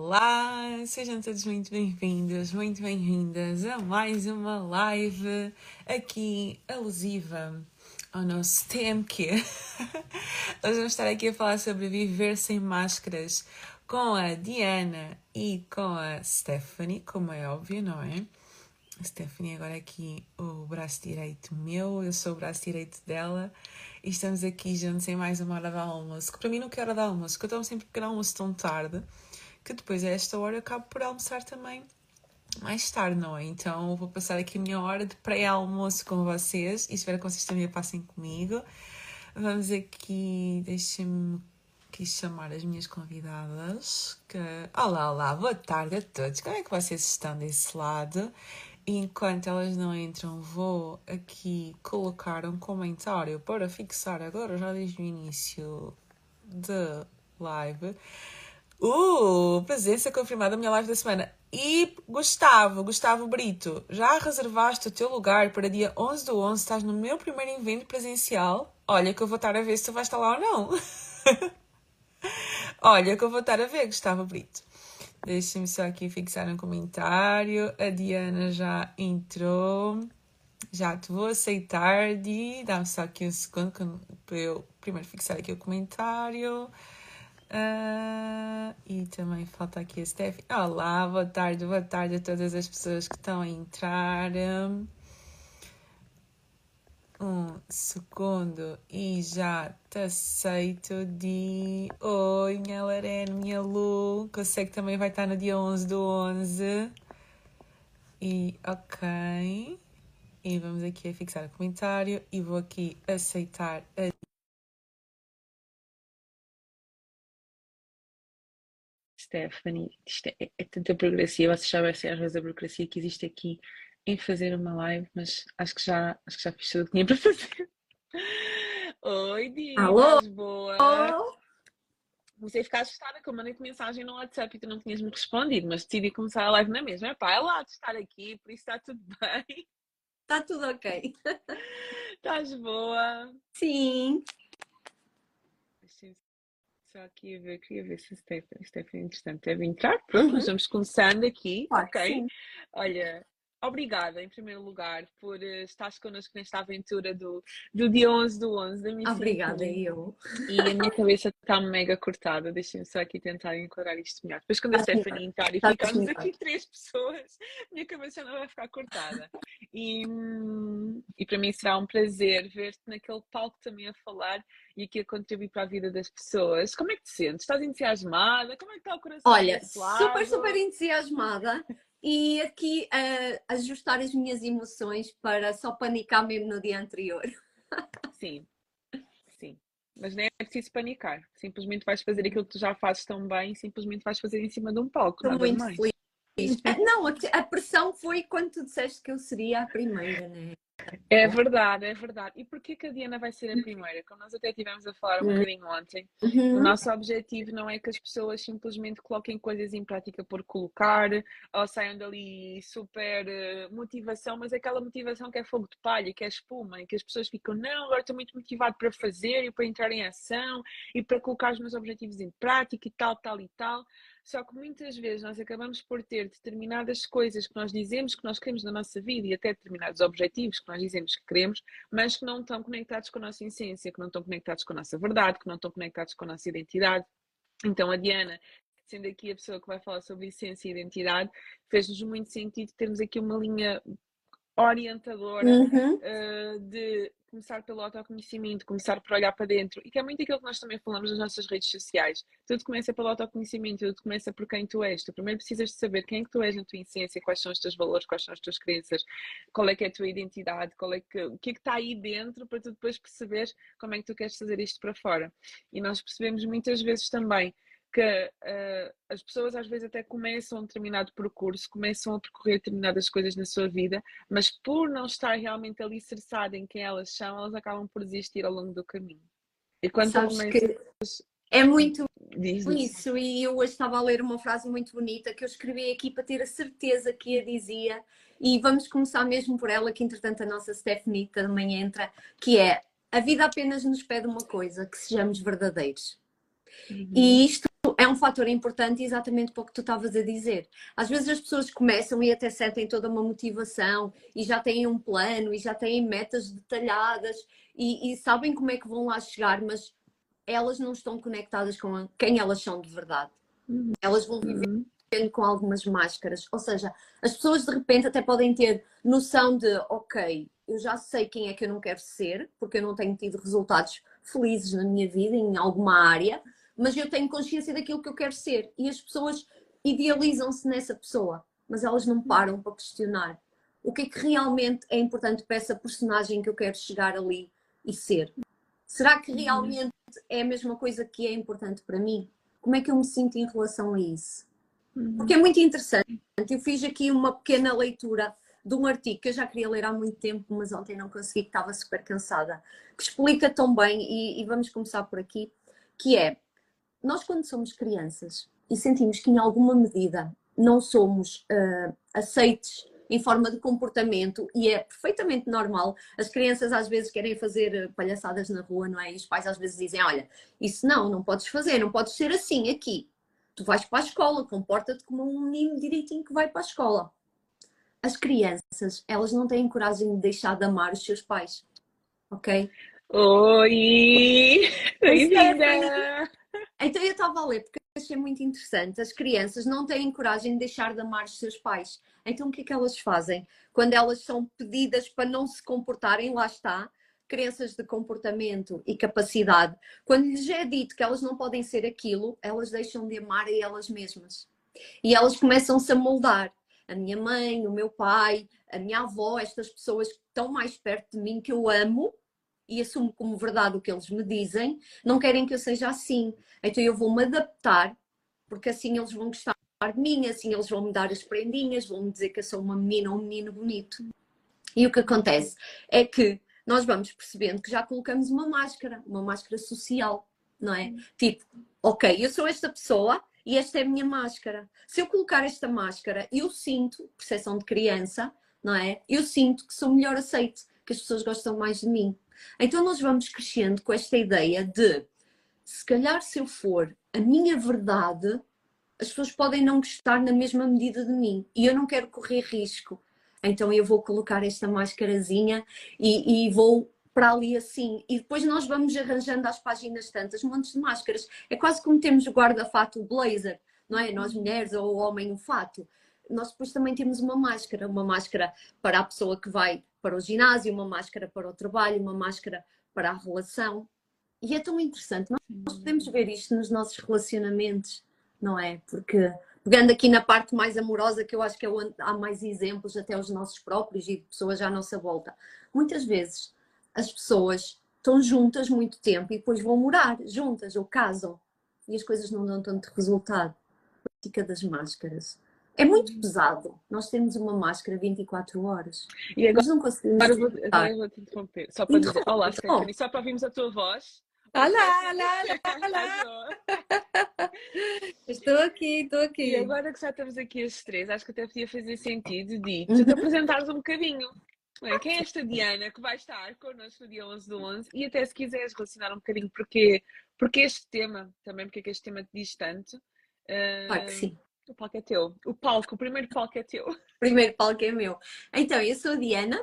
Olá, sejam todos muito bem-vindos, muito bem-vindas a mais uma live aqui alusiva ao nosso TMQ. Hoje vamos estar aqui a falar sobre viver sem máscaras com a Diana e com a Stephanie, como é óbvio, não é? Stephanie agora aqui o braço direito meu, eu sou o braço direito dela e estamos aqui juntos em mais uma hora de almoço, que para mim não quero hora de almoço, porque eu tomo sempre pequeno almoço tão tarde que depois a esta hora eu acabo por almoçar também mais tarde, não é? Então vou passar aqui a minha hora de pré-almoço com vocês e espero que vocês também passem comigo. Vamos aqui, deixem-me aqui chamar as minhas convidadas. Que... Olá, olá, boa tarde a todos. Como é que vocês estão desse lado? Enquanto elas não entram, vou aqui colocar um comentário para fixar agora, já desde o início da live. Uh, presença confirmada na minha live da semana. E Gustavo, Gustavo Brito, já reservaste o teu lugar para dia 11 do 11? Estás no meu primeiro evento presencial? Olha que eu vou estar a ver se tu vais estar lá ou não. Olha que eu vou estar a ver, Gustavo Brito. Deixa-me só aqui fixar um comentário. A Diana já entrou. Já te vou aceitar. Dá-me só aqui um segundo para eu primeiro fixar aqui o comentário. Uh, e também falta aqui a Steph. Olá, boa tarde, boa tarde a todas as pessoas que estão a entrar. Um segundo e já te aceito de Oi, minha Lorena, minha Lu, que eu sei que também vai estar no dia 11 do 11. E ok. E vamos aqui a fixar o comentário e vou aqui aceitar a Stephanie, isto é, é tanta burocracia, vocês sabem assim, às vezes a burocracia que existe aqui em fazer uma live, mas acho que já, acho que já fiz tudo o que tinha para fazer. Oi, Dias, Alô? boa. Você ficar assustada que eu mandei-te mensagem no WhatsApp e tu não tinhas me respondido, mas decidi começar a live na mesma. É pá, é lá de estar aqui, por isso está tudo bem. Está tudo ok. Estás boa? Sim. Só aqui a ver, queria ver se a Stephanie, Stephanie interessante deve entrar. Pronto, nós vamos começando aqui, ok? sim. Olha, obrigada em primeiro lugar por uh, estares connosco nesta aventura do, do dia 11 do 11 da missão. Obrigada, eu. E a minha cabeça está mega cortada, deixem-me só aqui tentar enquadrar isto melhor. Depois quando a Stephanie entrar e ficarmos aqui três pessoas, a minha cabeça não vai ficar cortada. E, e para mim será um prazer ver-te naquele palco também a falar e aqui a contribuir para a vida das pessoas. Como é que te sentes? Estás entusiasmada? Como é que está o coração Olha, super, super entusiasmada e aqui a ajustar as minhas emoções para só panicar mesmo no dia anterior. Sim, sim. Mas nem é preciso panicar. Simplesmente vais fazer aquilo que tu já fazes tão bem, simplesmente vais fazer em cima de um palco, Estou muito mais. feliz. Ah, Não, a, a pressão foi quando tu disseste que eu seria a primeira, né? É verdade, é verdade. E porquê que a Diana vai ser a primeira? Como nós até tivemos a falar um Hum. bocadinho ontem, o Uhum. nosso objetivo não é que as pessoas simplesmente coloquem coisas em prática por colocar ou saiam dali super eh, motivação, mas é aquela motivação que é fogo de palha, que é espuma, e que as pessoas ficam, não, agora estou muito motivado para fazer e para entrar em ação e para colocar os meus objetivos em prática e tal, tal e tal. Só que muitas vezes nós acabamos por ter determinadas coisas que nós dizemos que nós queremos na nossa vida e até determinados objetivos que nós dizemos que queremos, mas que não estão conectados com a nossa essência, que não estão conectados com a nossa verdade, que não estão conectados com a nossa identidade. Então a Diana, sendo aqui a pessoa que vai falar sobre essência e identidade, fez-nos muito sentido termos aqui uma linha orientadora Uhum. uh, de começar pelo autoconhecimento, começar por olhar para dentro, e que é muito aquilo que nós também falamos nas nossas redes sociais. Tudo começa pelo autoconhecimento, tudo começa por quem tu és. Tu primeiro precisas de saber quem é que tu és na tua essência, quais são os teus valores, quais são as tuas crenças, qual é que é a tua identidade, qual é que, o que é que está aí dentro para tu depois perceberes como é que tu queres fazer isto para fora. E nós percebemos muitas vezes também que uh, as pessoas às vezes até começam um determinado percurso, começam a percorrer determinadas coisas na sua vida, mas por não estar realmente alicerçada em quem elas são, elas acabam por desistir ao longo do caminho. E quando Sabes começas... é muito isso, e eu hoje estava a ler uma frase muito bonita que eu escrevi aqui para ter a certeza que a dizia, e vamos começar mesmo por ela, que entretanto a nossa Stephanie também entra, que é a vida apenas nos pede uma coisa, que sejamos verdadeiros. Uhum. E isto é um fator importante exatamente para o que tu estavas a dizer. Às vezes as pessoas começam e até sentem toda uma motivação e já têm um plano e já têm metas detalhadas e, e sabem como é que vão lá chegar, mas elas não estão conectadas com quem elas são de verdade. Uhum. Elas vão viver uhum com algumas máscaras. Ou seja, as pessoas de repente até podem ter noção de, ok, eu já sei quem é que eu não quero ser, porque eu não tenho tido resultados felizes na minha vida, em alguma área, mas eu tenho consciência daquilo que eu quero ser. E as pessoas idealizam-se nessa pessoa, mas elas não param para questionar o que é que realmente é importante para essa personagem que eu quero chegar ali e ser. Será que realmente é a mesma coisa que é importante para mim? Como é que eu me sinto em relação a isso? Porque é muito interessante. Eu fiz aqui uma pequena leitura de um artigo que eu já queria ler há muito tempo, mas ontem não consegui, que estava super cansada, que explica tão bem, e, e vamos começar por aqui, que é, nós quando somos crianças e sentimos que em alguma medida não somos uh, aceites em forma de comportamento e é perfeitamente normal. As crianças às vezes querem fazer palhaçadas na rua, não é? E os pais às vezes dizem: Olha, isso não, não podes fazer, não podes ser assim aqui tu vais para a escola, comporta-te como um menino direitinho que vai para a escola. As crianças, elas não têm coragem de deixar de amar os seus pais, ok? Oi! Bem-vinda! Então eu estava a ler porque achei muito interessante. As crianças não têm coragem de deixar de amar os seus pais. Então o que é que elas fazem? Quando elas são pedidas para não se comportarem, lá está, crenças de comportamento e capacidade, quando lhes é dito que elas não podem ser aquilo, elas deixam de amar a elas mesmas. E elas começam-se a moldar. A minha mãe, o meu pai, a minha avó, estas pessoas que estão mais perto de mim, que eu amo e assumo como verdade o que eles me dizem, não querem que eu seja assim. Então eu vou-me adaptar, porque assim eles vão gostar de mim, assim eles vão me dar as prendinhas, vão me dizer que eu sou uma menina ou um menino bonito. E o que acontece é que nós vamos percebendo que já colocamos uma máscara, uma máscara social, não é? Tipo, ok, eu sou esta pessoa e esta é a minha máscara. Se eu colocar esta máscara, eu sinto, percepção de criança, não é? Eu sinto que sou melhor aceite, que as pessoas gostam mais de mim. Então nós vamos crescendo com esta ideia de se calhar se eu for a minha verdade, as pessoas podem não gostar na mesma medida de mim e eu não quero correr risco. Então eu vou colocar esta máscarazinha e, e vou para ali assim. E depois nós vamos arranjando às páginas tantas, montes de máscaras. É quase como temos o guarda-fato, o blazer, não é? Nós mulheres ou o homem, o fato. Nós depois também temos uma máscara, uma máscara para a pessoa que vai para o ginásio, uma máscara para o trabalho, uma máscara para a relação. E é tão interessante. Nós podemos ver isto nos nossos relacionamentos, não é? Porque pegando aqui na parte mais amorosa, que eu acho que é onde há mais exemplos, até os nossos próprios e de pessoas à nossa volta. Muitas vezes as pessoas estão juntas muito tempo e depois vão morar juntas ou casam e as coisas não dão tanto resultado. A prática das máscaras. É muito uhum. pesado. Nós temos uma máscara 24 horas. E agora, não conseguimos. Agora vou, agora vou te interromper. Só para dizer, olá, Stephanie, só para ouvirmos a tua voz. Olá, olá, olá, olá. Estou aqui, estou aqui. E agora que já estamos aqui as três, acho que até podia fazer sentido de tu te uhum. apresentares um bocadinho. Quem é esta Diana que vai estar connosco no dia 11 do 11? E até se quiseres relacionar um bocadinho porque, porque este tema, também porque é que este tema te diz tanto. Uh, claro que sim. O palco é teu. O palco, o primeiro palco é teu. O primeiro palco é meu. Então, eu sou a Diana,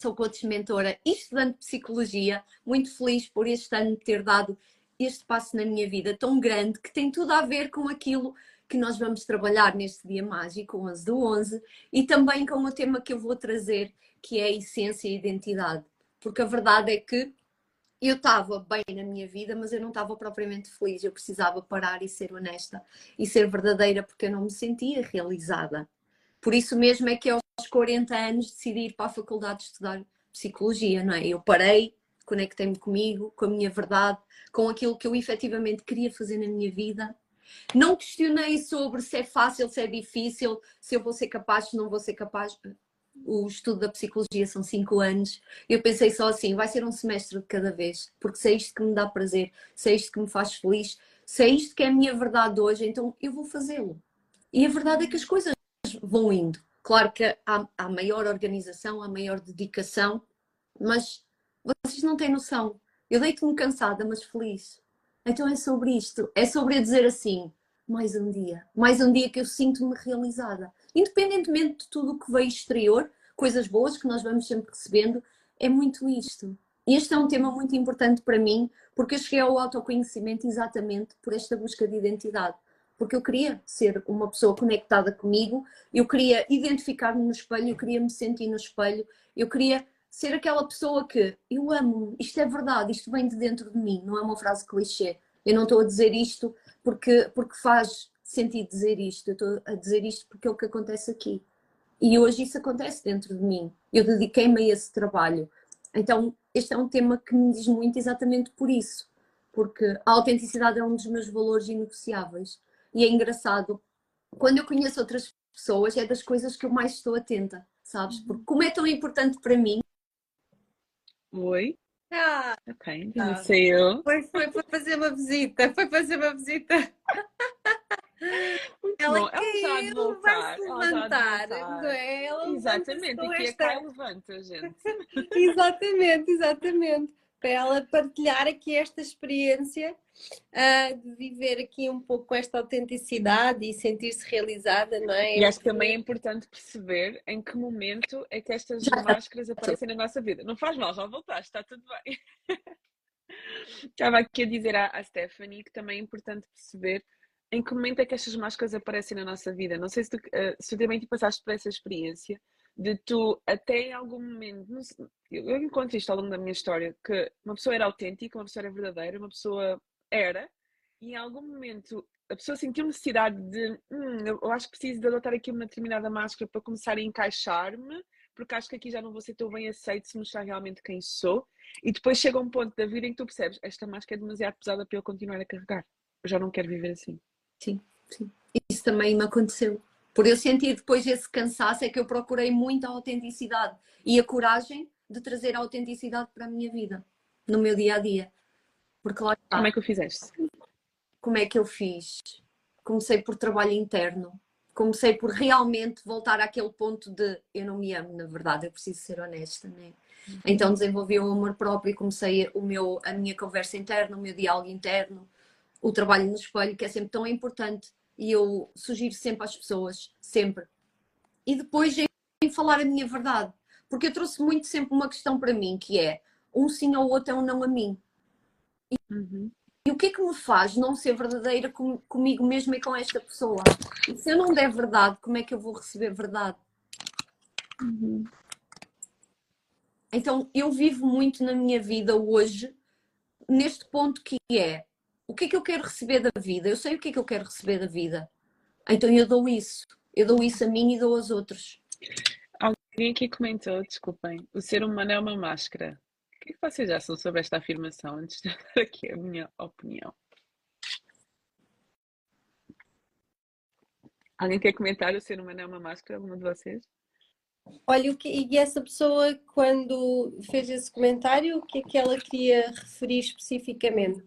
sou coach mentora e estudante de psicologia, muito feliz por este ano ter dado este passo na minha vida tão grande que tem tudo a ver com aquilo que nós vamos trabalhar neste dia mágico, 11 do 11, e também com o tema que eu vou trazer, que é a essência e a identidade. Porque a verdade é que eu estava bem na minha vida, mas eu não estava propriamente feliz. Eu precisava parar e ser honesta e ser verdadeira, porque eu não me sentia realizada. Por isso mesmo é que aos 40 anos decidi ir para a faculdade de estudar psicologia, não é? Eu parei, conectei-me comigo, com a minha verdade, com aquilo que eu efetivamente queria fazer na minha vida. Não questionei sobre se é fácil, se é difícil, se eu vou ser capaz, se não vou ser capaz. O estudo da psicologia são cinco anos. Eu pensei só assim: vai ser um semestre de cada vez, porque se é isto que me dá prazer, se é isto que me faz feliz, se é isto que é a minha verdade hoje, então eu vou fazê-lo. E a verdade é que as coisas vão indo. Claro que há, há maior organização, há maior dedicação, mas vocês não têm noção. Eu deito-me cansada, mas feliz. Então é sobre isto, é sobre dizer assim, mais um dia, mais um dia que eu sinto-me realizada. Independentemente de tudo o que veio exterior, coisas boas que nós vamos sempre recebendo, é muito isto. Este é um tema muito importante para mim, porque eu cheguei ao autoconhecimento exatamente por esta busca de identidade. Porque eu queria ser uma pessoa conectada comigo, eu queria identificar-me no espelho, eu queria me sentir no espelho, eu queria ser aquela pessoa que eu amo, isto é verdade, isto vem de dentro de mim, não é uma frase clichê. Eu não estou a dizer isto porque, porque faz sentido dizer isto, eu estou a dizer isto porque é o que acontece aqui. E hoje isso acontece dentro de mim. Eu dediquei-me a esse trabalho. Então, este é um tema que me diz muito exatamente por isso, porque a autenticidade é um dos meus valores inegociáveis. E é engraçado, quando eu conheço outras pessoas, é das coisas que eu mais estou atenta, sabes? Porque como é tão importante para mim, Oi. Ah, Ok, Ah. não sei eu. foi, foi, foi fazer uma visita, foi fazer uma visita. Muito Ela bom. Ela caiu, voltar. vai se Ela levantar, não é? Ela Exatamente, aqui esta- Kai levanta, gente. Exatamente, exatamente. Para ela partilhar aqui esta experiência ah, de viver aqui um pouco com esta autenticidade e sentir-se realizada, não é? E acho que também é importante perceber em que momento é que estas máscaras aparecem na nossa vida. Não faz mal, já voltaste, está tudo bem. Estava aqui a dizer à, à Stephanie que também é importante perceber em que momento é que estas máscaras aparecem na nossa vida. Não sei se tu, eh, se tu também te passaste por essa experiência de tu, até em algum momento, sei, eu encontro isto ao longo da minha história, que uma pessoa era autêntica, uma pessoa era verdadeira, uma pessoa era, e em algum momento a pessoa sentiu necessidade de, hum, eu acho que preciso de adotar aqui uma determinada máscara para começar a encaixar-me, porque acho que aqui já não vou ser tão bem aceito se mostrar realmente quem sou. E depois chega um ponto da vida em que tu percebes, esta máscara é demasiado pesada para eu continuar a carregar. Eu já não quero viver assim. Sim, sim. Isso também me aconteceu. Por eu sentir depois esse cansaço, é que eu procurei muito a autenticidade e a coragem de trazer a autenticidade para a minha vida, no meu dia a dia. Porque lá está, Como é que o fizeste? como é que eu fiz? Comecei por trabalho interno. Comecei por realmente voltar àquele ponto de eu não me amo, na verdade, eu preciso ser honesta, né? Então desenvolvi o amor próprio e comecei o meu, a minha conversa interna, o meu diálogo interno, o trabalho no espelho, que é sempre tão importante e eu sugiro sempre às pessoas, sempre. E depois em, falar a minha verdade, porque eu trouxe muito sempre uma questão para mim, que é um sim ou outro é um não a mim. Uhum. E o que é que me faz não ser verdadeira com- comigo mesma e com esta pessoa? E se eu não der verdade, como é que eu vou receber verdade? Uhum. Então eu vivo muito na minha vida hoje neste ponto que é o que é que eu quero receber da vida? Eu sei o que é que eu quero receber da vida. Então eu dou isso. Eu dou isso a mim e dou aos outros. Alguém aqui comentou, desculpem, o ser humano é uma máscara. O que é que vocês acham sobre esta afirmação, antes de dar aqui a minha opinião? Alguém quer comentar o ser humano é uma máscara, alguma de vocês? Olha, o que, e essa pessoa, quando fez esse comentário, o que é que ela queria referir especificamente?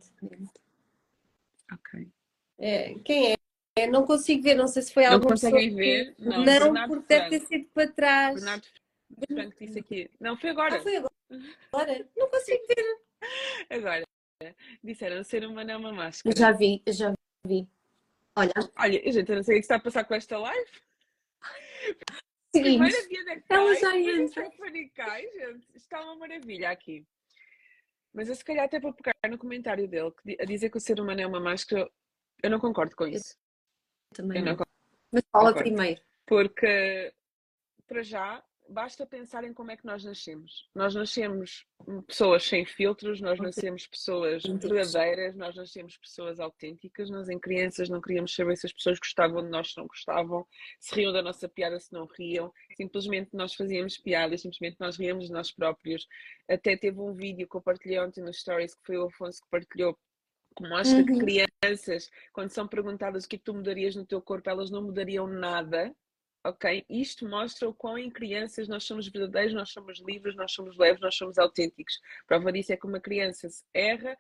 Ok. É, quem é? É, Não consigo ver, não sei se foi Não alguma pessoa conseguem ver? Não, Não, porque deve ter sido para trás. Bernardo Franco disse aqui. Não, foi agora. Ah, foi agora. Agora? Não consigo ver. Agora. Disseram, ser humano é uma máscara. já vi, já vi. Olha, Olha, gente, eu não sei o que está a passar com esta live. seguimos. Primeira dia da Ela já entra. gente. Está uma maravilha aqui. Mas eu se calhar até para pegar no comentário dele, que a dizer que o ser humano é uma máscara, eu não concordo com isso. Também Eu não não. concordo. Mas fala Concordo. primeiro. Porque, para já, basta pensar em como é que nós nascemos. Nós nascemos pessoas sem filtros, nós nascemos pessoas verdadeiras, nós nascemos pessoas autênticas. Nós, em crianças, não queríamos saber se as pessoas gostavam de nós, se não gostavam, se riam da nossa piada, se não riam. Simplesmente nós fazíamos piadas, simplesmente nós ríamos de nós próprios. Até teve um vídeo que eu partilhei ontem no Stories, que foi o Afonso que partilhou, que mostra que Uhum. crianças, quando são perguntadas o que é que tu mudarias no teu corpo, elas não mudariam nada ok? Isto mostra o quão em crianças nós somos verdadeiros, nós somos livres, nós somos leves, nós somos autênticos. Prova disso é que uma criança se erra,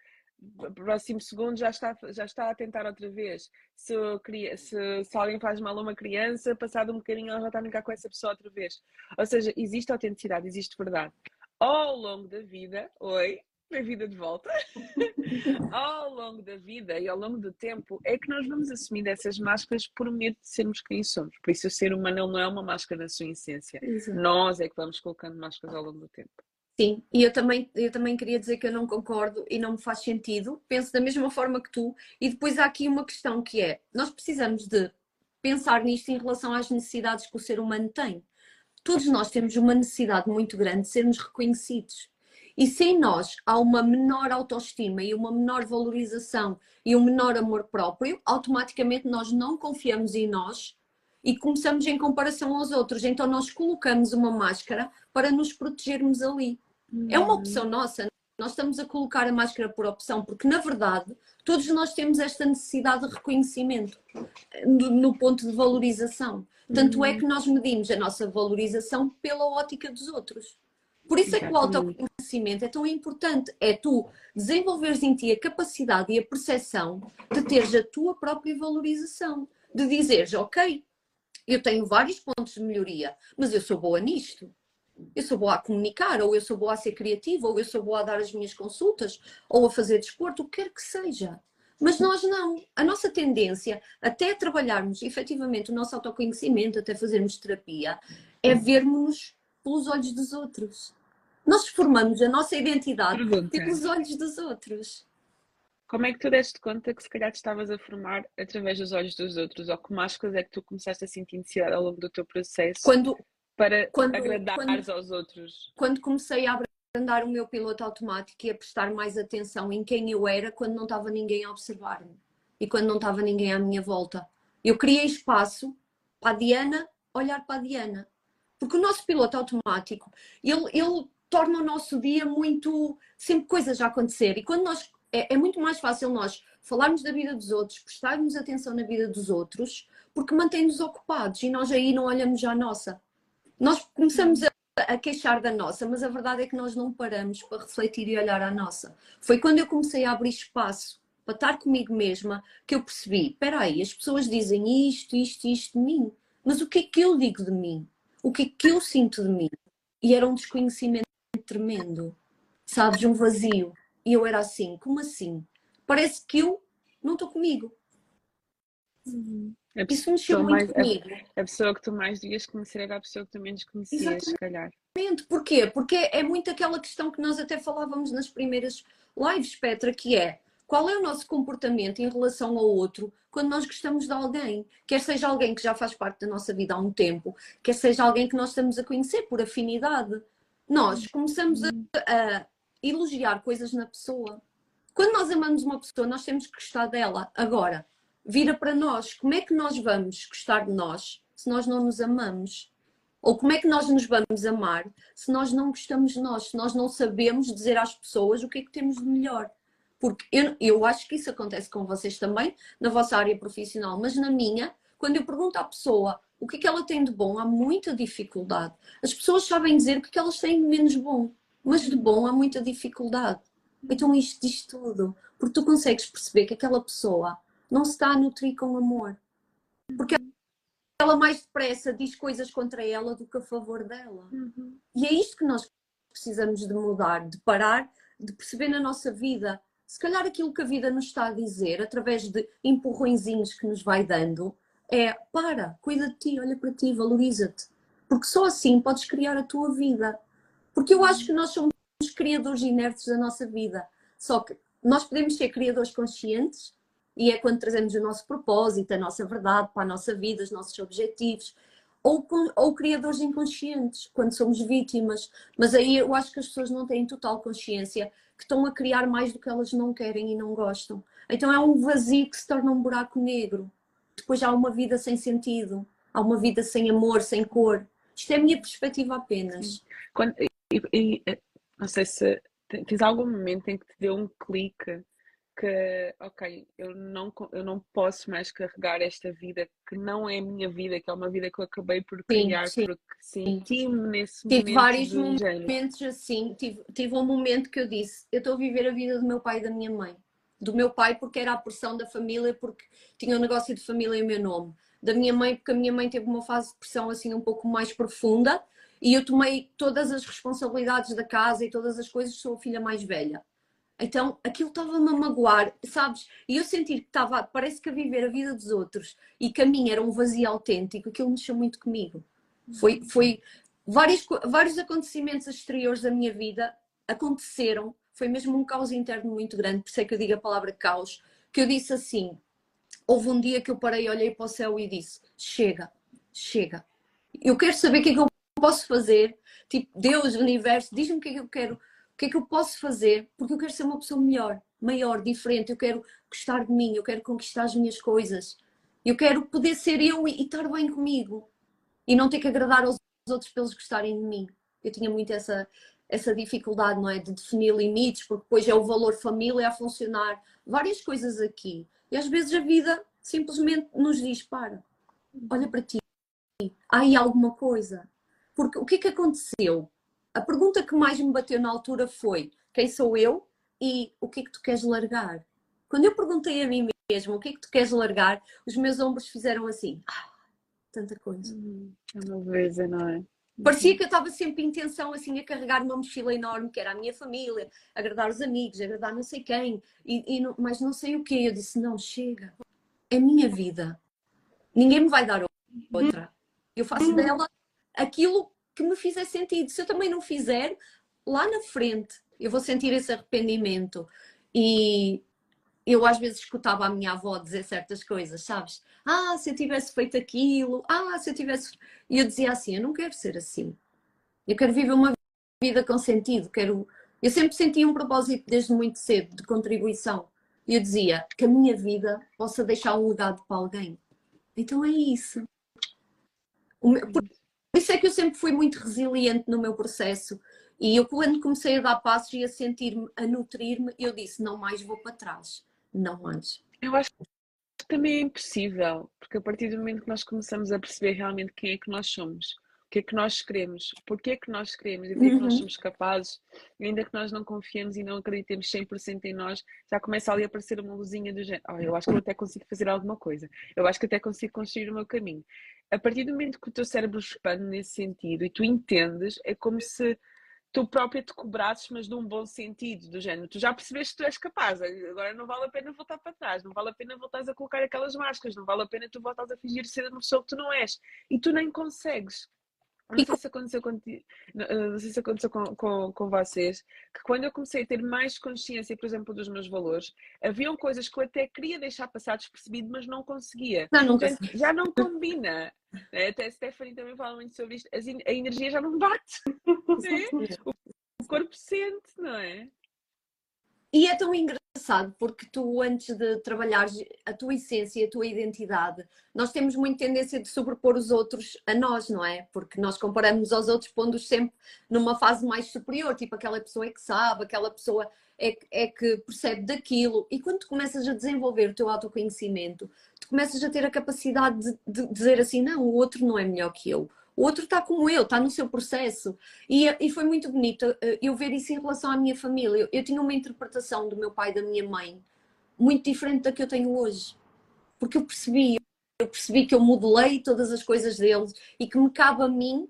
próximo segundo já está, já está a tentar outra vez. Se, se, se alguém faz mal a uma criança, passado um bocadinho ela já está a brincar com essa pessoa outra vez. Ou seja, existe autenticidade, existe verdade. Ao longo da vida, oi, Bem-vinda de volta. ao longo da vida e ao longo do tempo é que nós vamos assumindo essas máscaras por medo de sermos quem somos. Por isso o ser humano não é uma máscara na sua essência. Exato. Nós é que vamos colocando máscaras ao longo do tempo. Sim, e eu também, eu também queria dizer que eu não concordo e não me faz sentido. Penso da mesma forma que tu. E depois há aqui uma questão que é: nós precisamos de pensar nisto em relação às necessidades que o ser humano tem. Todos nós temos uma necessidade muito grande de sermos reconhecidos. E se em nós há uma menor autoestima e uma menor valorização e um menor amor próprio, automaticamente nós não confiamos em nós e começamos em comparação aos outros. Então nós colocamos uma máscara para nos protegermos ali. É uma opção nossa. Nós estamos a colocar a máscara por opção, porque na verdade todos nós temos esta necessidade de reconhecimento no, no ponto de valorização. Tanto é que nós medimos a nossa valorização pela ótica dos outros. Por isso é que o Exatamente. Autoconhecimento é tão importante. É tu desenvolveres em ti a capacidade e a percepção de teres a tua própria valorização. De dizeres, ok, eu tenho vários pontos de melhoria, mas eu sou boa nisto. Eu sou boa a comunicar, ou eu sou boa a ser criativa, ou eu sou boa a dar as minhas consultas, ou a fazer desporto, o que quer que seja. Mas nós não. A nossa tendência, até trabalharmos efetivamente o nosso autoconhecimento, até fazermos terapia, é vermos-nos pelos olhos dos outros. Nós formamos a nossa identidade Pergunta. pelos olhos dos outros. Como é que tu deste conta que se calhar te estavas a formar através dos olhos dos outros? Ou que máscaras é que tu começaste a sentir necessidade ao longo do teu processo Quando, para quando- agradares aos outros? quando comecei a abrandar o meu piloto automático e a prestar mais atenção em quem eu era quando não estava ninguém a observar-me e quando não estava ninguém à minha volta. Eu criei espaço para a Diana olhar para a Diana. Porque o nosso piloto automático, ele, ele torna o nosso dia muito. sempre coisas a acontecer. E quando nós. É, é muito mais fácil nós falarmos da vida dos outros, prestarmos atenção na vida dos outros, porque mantém-nos ocupados e nós aí não olhamos já a nossa. Nós começamos a a queixar da nossa, mas a verdade é que nós não paramos para refletir e olhar à nossa. Foi quando eu comecei a abrir espaço para estar comigo mesma que eu percebi: espera aí, as pessoas dizem isto, isto, isto de mim, mas o que é que eu digo de mim? O que é que eu sinto de mim? E era um desconhecimento tremendo, sabes, um vazio. E eu era assim: como assim? Parece que eu não estou comigo. A Isso mexeu muito mais- comigo. A pessoa que tu mais devias conhecer era a pessoa que tu menos conhecias, se Exatamente. calhar. Exatamente. Porquê? Porque é muito aquela questão que nós até falávamos nas primeiras lives, Petra, que é qual é o nosso comportamento em relação ao outro quando nós gostamos de alguém? Quer seja alguém que já faz parte da nossa vida há um tempo, quer seja alguém que nós estamos a conhecer por afinidade. Nós começamos a, a elogiar coisas na pessoa. Quando nós amamos uma pessoa, nós temos que gostar dela. Agora, vira para nós. Como é que nós vamos gostar de nós se nós não nos amamos? Ou como é que nós nos vamos amar se nós não gostamos de nós, se nós não sabemos dizer às pessoas o que é que temos de melhor? Porque eu, eu acho que isso acontece com vocês também, na vossa área profissional, mas na minha, quando eu pergunto à pessoa o que é que ela tem de bom, há muita dificuldade. As pessoas sabem dizer o que é que elas têm de menos bom, mas de bom há muita dificuldade. Então isto diz tudo, porque tu consegues perceber que aquela pessoa não se está a nutrir com amor. Porque ela mais depressa diz coisas contra ela do que a favor dela. E é isto que nós precisamos de mudar, de parar, de perceber na nossa vida. Se calhar aquilo que a vida nos está a dizer, através de empurrõezinhos que nos vai dando, é para, cuida de ti, olha para ti, valoriza-te. Porque só assim podes criar a tua vida. Porque eu acho que nós somos criadores inertes da nossa vida. Só que nós podemos ser criadores conscientes e é quando trazemos o nosso propósito, a nossa verdade para a nossa vida, os nossos objetivos, ou, ou criadores inconscientes, quando somos vítimas. Mas aí eu acho que as pessoas não têm total consciência que estão a criar mais do que elas não querem e não gostam. Então é um vazio que se torna um buraco negro. Depois há uma vida sem sentido, há uma vida sem amor, sem cor. Isto é a minha perspectiva apenas. Quando- e- e- e, não sei se te- tens algum momento em que te deu um clique que, ok, eu não, eu não posso mais carregar esta vida que não é a minha vida, que é uma vida que eu acabei por criar sim. porque senti-me nesse Tive momento vários do género. momentos assim. Tive, tive um momento que eu disse: Eu estou a viver a vida do meu pai e da minha mãe. Do meu pai, porque era a pressão da família, porque tinha um negócio de família em meu nome. Da minha mãe, porque a minha mãe teve uma fase de pressão assim um pouco mais profunda e eu tomei todas as responsabilidades da casa e todas as coisas, sou a filha mais velha. Então aquilo estava-me a magoar, sabes? E eu sentir que estava, parece que a viver a vida dos outros e que a minha era um vazio autêntico, aquilo mexeu muito comigo. Foi, foi vários, vários acontecimentos exteriores da minha vida aconteceram, foi mesmo um caos interno muito grande, por isso é que eu digo a palavra caos, que eu disse assim, houve um dia que eu parei, olhei para o céu e disse, chega, chega. Eu quero saber o que é que eu posso fazer, tipo, Deus, universo, diz-me o que é que eu quero, o que é que eu posso fazer, porque eu quero ser uma pessoa melhor, maior, diferente, eu quero gostar de mim, eu quero conquistar as minhas coisas, eu quero poder ser eu e, e estar bem comigo e não ter que agradar aos outros pelos gostarem de mim. Eu tinha muito essa, essa dificuldade, não é? De definir limites, porque depois é o valor família a funcionar, várias coisas aqui. E às vezes a vida simplesmente nos diz: para, olha para ti, há aí alguma coisa. Porque o que é que aconteceu? A pergunta que mais me bateu na altura foi: quem sou eu e o que é que tu queres largar? Quando eu perguntei a mim mesma o que é que tu queres largar, os meus ombros fizeram assim: ah, tanta coisa. É uma beleza, não é? Parecia que eu estava sempre em intenção assim a carregar uma mochila enorme que era a minha família, agradar os amigos, agradar não sei quem, e, e não, mas não sei o quê. Eu disse: não, chega, é minha vida, ninguém me vai dar outra. Eu faço dela aquilo que me fizer sentido. Se eu também não fizer, lá na frente eu vou sentir esse arrependimento. E eu às vezes escutava a minha avó dizer certas coisas, sabes? Ah, se eu tivesse feito aquilo, ah, se eu tivesse. E eu dizia assim: eu não quero ser assim. Eu quero viver uma vida com sentido. Quero. Eu sempre senti um propósito desde muito cedo de contribuição. E eu dizia que a minha vida possa deixar um legado para alguém. Então é isso. Por isso é que eu sempre fui muito resiliente no meu processo. E eu, quando comecei a dar passos e a sentir-me, a nutrir-me, eu disse: não mais vou para trás. Não mais. Eu acho que também é impossível, porque a partir do momento que nós começamos a perceber realmente quem é que nós somos, o que é que nós queremos, porque é que nós queremos e o que é que nós Uhum. somos capazes, ainda que nós não confiemos e não acreditemos 100% em nós, já começa ali a aparecer uma luzinha do género. "Ah, eu acho que eu até consigo fazer alguma coisa, eu acho que até consigo construir o meu caminho. A partir do momento que o teu cérebro expande nesse sentido e tu entendes, é como se tu própria te cobrasses, mas num bom sentido, do género. Tu já percebeste que tu és capaz, agora não vale a pena voltar para trás, não vale a pena voltares a colocar aquelas máscaras, não vale a pena tu voltares a fingir ser uma pessoa que tu não és. E tu nem consegues. Não sei se aconteceu contigo, não sei se aconteceu com, com, com vocês, que quando eu comecei a ter mais consciência, por exemplo, dos meus valores, haviam coisas que eu até queria deixar passar despercebido, mas não conseguia. Não, nunca Já, já não combina. né? Até a Stephanie também fala muito sobre isto. A energia já não bate. né? O corpo sente, não é? E é tão engraçado porque tu, antes de trabalhar a tua essência, a tua identidade, nós temos muita tendência de sobrepor os outros a nós, não é? Porque nós comparamos aos outros pondo-os sempre numa fase mais superior, tipo aquela pessoa é que sabe, aquela pessoa é, que- é que percebe daquilo. E quando tu começas a desenvolver o teu autoconhecimento, tu começas a ter a capacidade de, de dizer assim: não, o outro não é melhor que eu. O outro está como eu, está no seu processo. E, e foi muito bonito eh, eu ver isso em relação à minha família. Eu, eu tinha uma interpretação do meu pai e da minha mãe muito diferente da que eu tenho hoje. Porque eu percebi, eu percebi que eu modelei todas as coisas deles e que me cabe a mim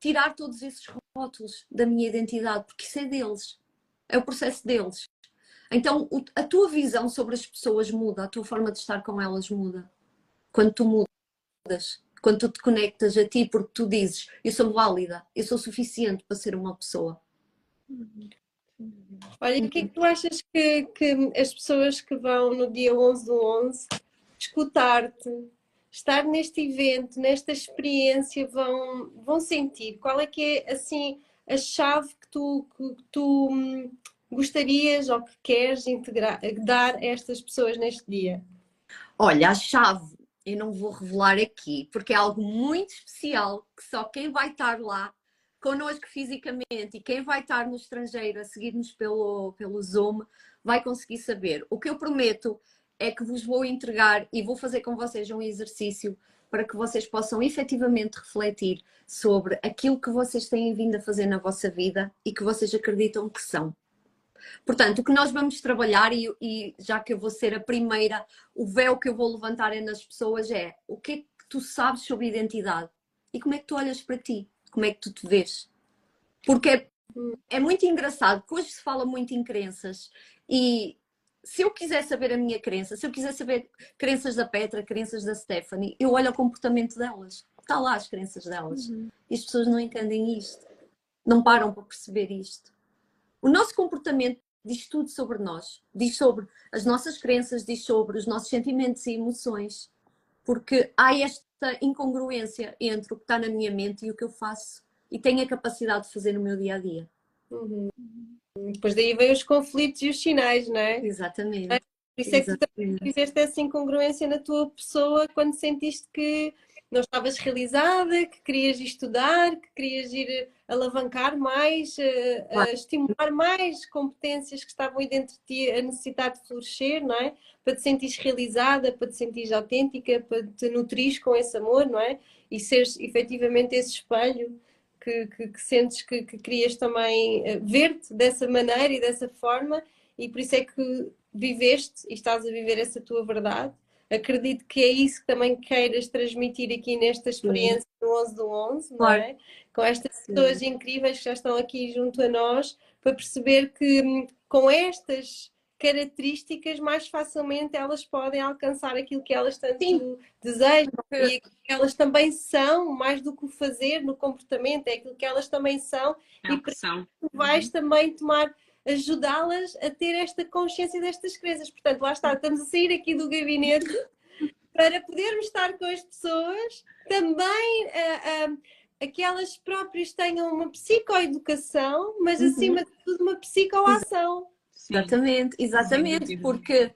tirar todos esses rótulos da minha identidade, porque isso é deles. É o processo deles. Então, o- a tua visão sobre as pessoas muda, a tua forma de estar com elas muda. Quando tu mudas, quando tu te conectas a ti, porque tu dizes: Eu sou válida, eu sou suficiente para ser uma pessoa. Olha, o que é que tu achas que, que as pessoas que vão no dia 11 do 11 escutar-te, estar neste evento, nesta experiência, vão, vão sentir? Qual é que é, assim, a chave que tu, que tu hum, gostarias ou que queres integrar, dar a estas pessoas neste dia? Olha, a chave eu não vou revelar aqui, porque é algo muito especial que só quem vai estar lá connosco fisicamente e quem vai estar no estrangeiro a seguir-nos pelo, pelo Zoom vai conseguir saber. O que eu prometo é que vos vou entregar e vou fazer com vocês um exercício para que vocês possam efetivamente refletir sobre aquilo que vocês têm vindo a fazer na vossa vida e que vocês acreditam que são. Portanto, o que nós vamos trabalhar, e, e já que eu vou ser a primeira, o véu que eu vou levantar é nas pessoas é o que é que tu sabes sobre identidade e como é que tu olhas para ti, como é que tu te vês. Porque é, é muito engraçado que hoje se fala muito em crenças E se eu quiser saber a minha crença, se eu quiser saber crenças da Petra, crenças da Stephanie, eu olho o comportamento delas. Está lá as crenças delas. Uhum. E as pessoas não entendem isto. Não param para perceber isto. O nosso comportamento diz tudo sobre nós. Diz sobre as nossas crenças, diz sobre os nossos sentimentos e emoções. Porque há esta incongruência entre o que está na minha mente e o que eu faço. E tenho a capacidade de fazer no meu dia a dia. Uhum. Depois daí vem os conflitos e os sinais, não é? Exatamente. Por isso é que tu fizeste essa incongruência na tua pessoa quando sentiste que não estavas realizada, que querias estudar, que querias ir alavancar mais, a estimular mais competências que estavam aí dentro de ti a necessitar de florescer, não é? Para te sentires realizada, para te sentires autêntica, para te nutrir com esse amor, não é? E seres efetivamente esse espelho que, que, que sentes que, que querias também eh, ver-te dessa maneira e dessa forma, e por isso é que viveste e estás a viver essa tua verdade. Acredito que é isso que também queiras transmitir aqui nesta experiência Sim. do 11 do 11, não é? Com estas Sim. pessoas incríveis que já estão aqui junto a nós, para perceber que hum, com estas características, mais facilmente elas podem alcançar aquilo que elas tanto Sim. desejam e elas também são, mais do que o fazer no comportamento, é aquilo que elas também são é e que são. vais uhum. também tomar ajudá-las a ter esta consciência destas crenças. Portanto, lá está, estamos a sair aqui do gabinete para podermos estar com as pessoas, também uh, uh, aquelas próprias tenham uma psicoeducação, mas uhum. acima de tudo uma psicoação. Sim. Exatamente, exatamente, porque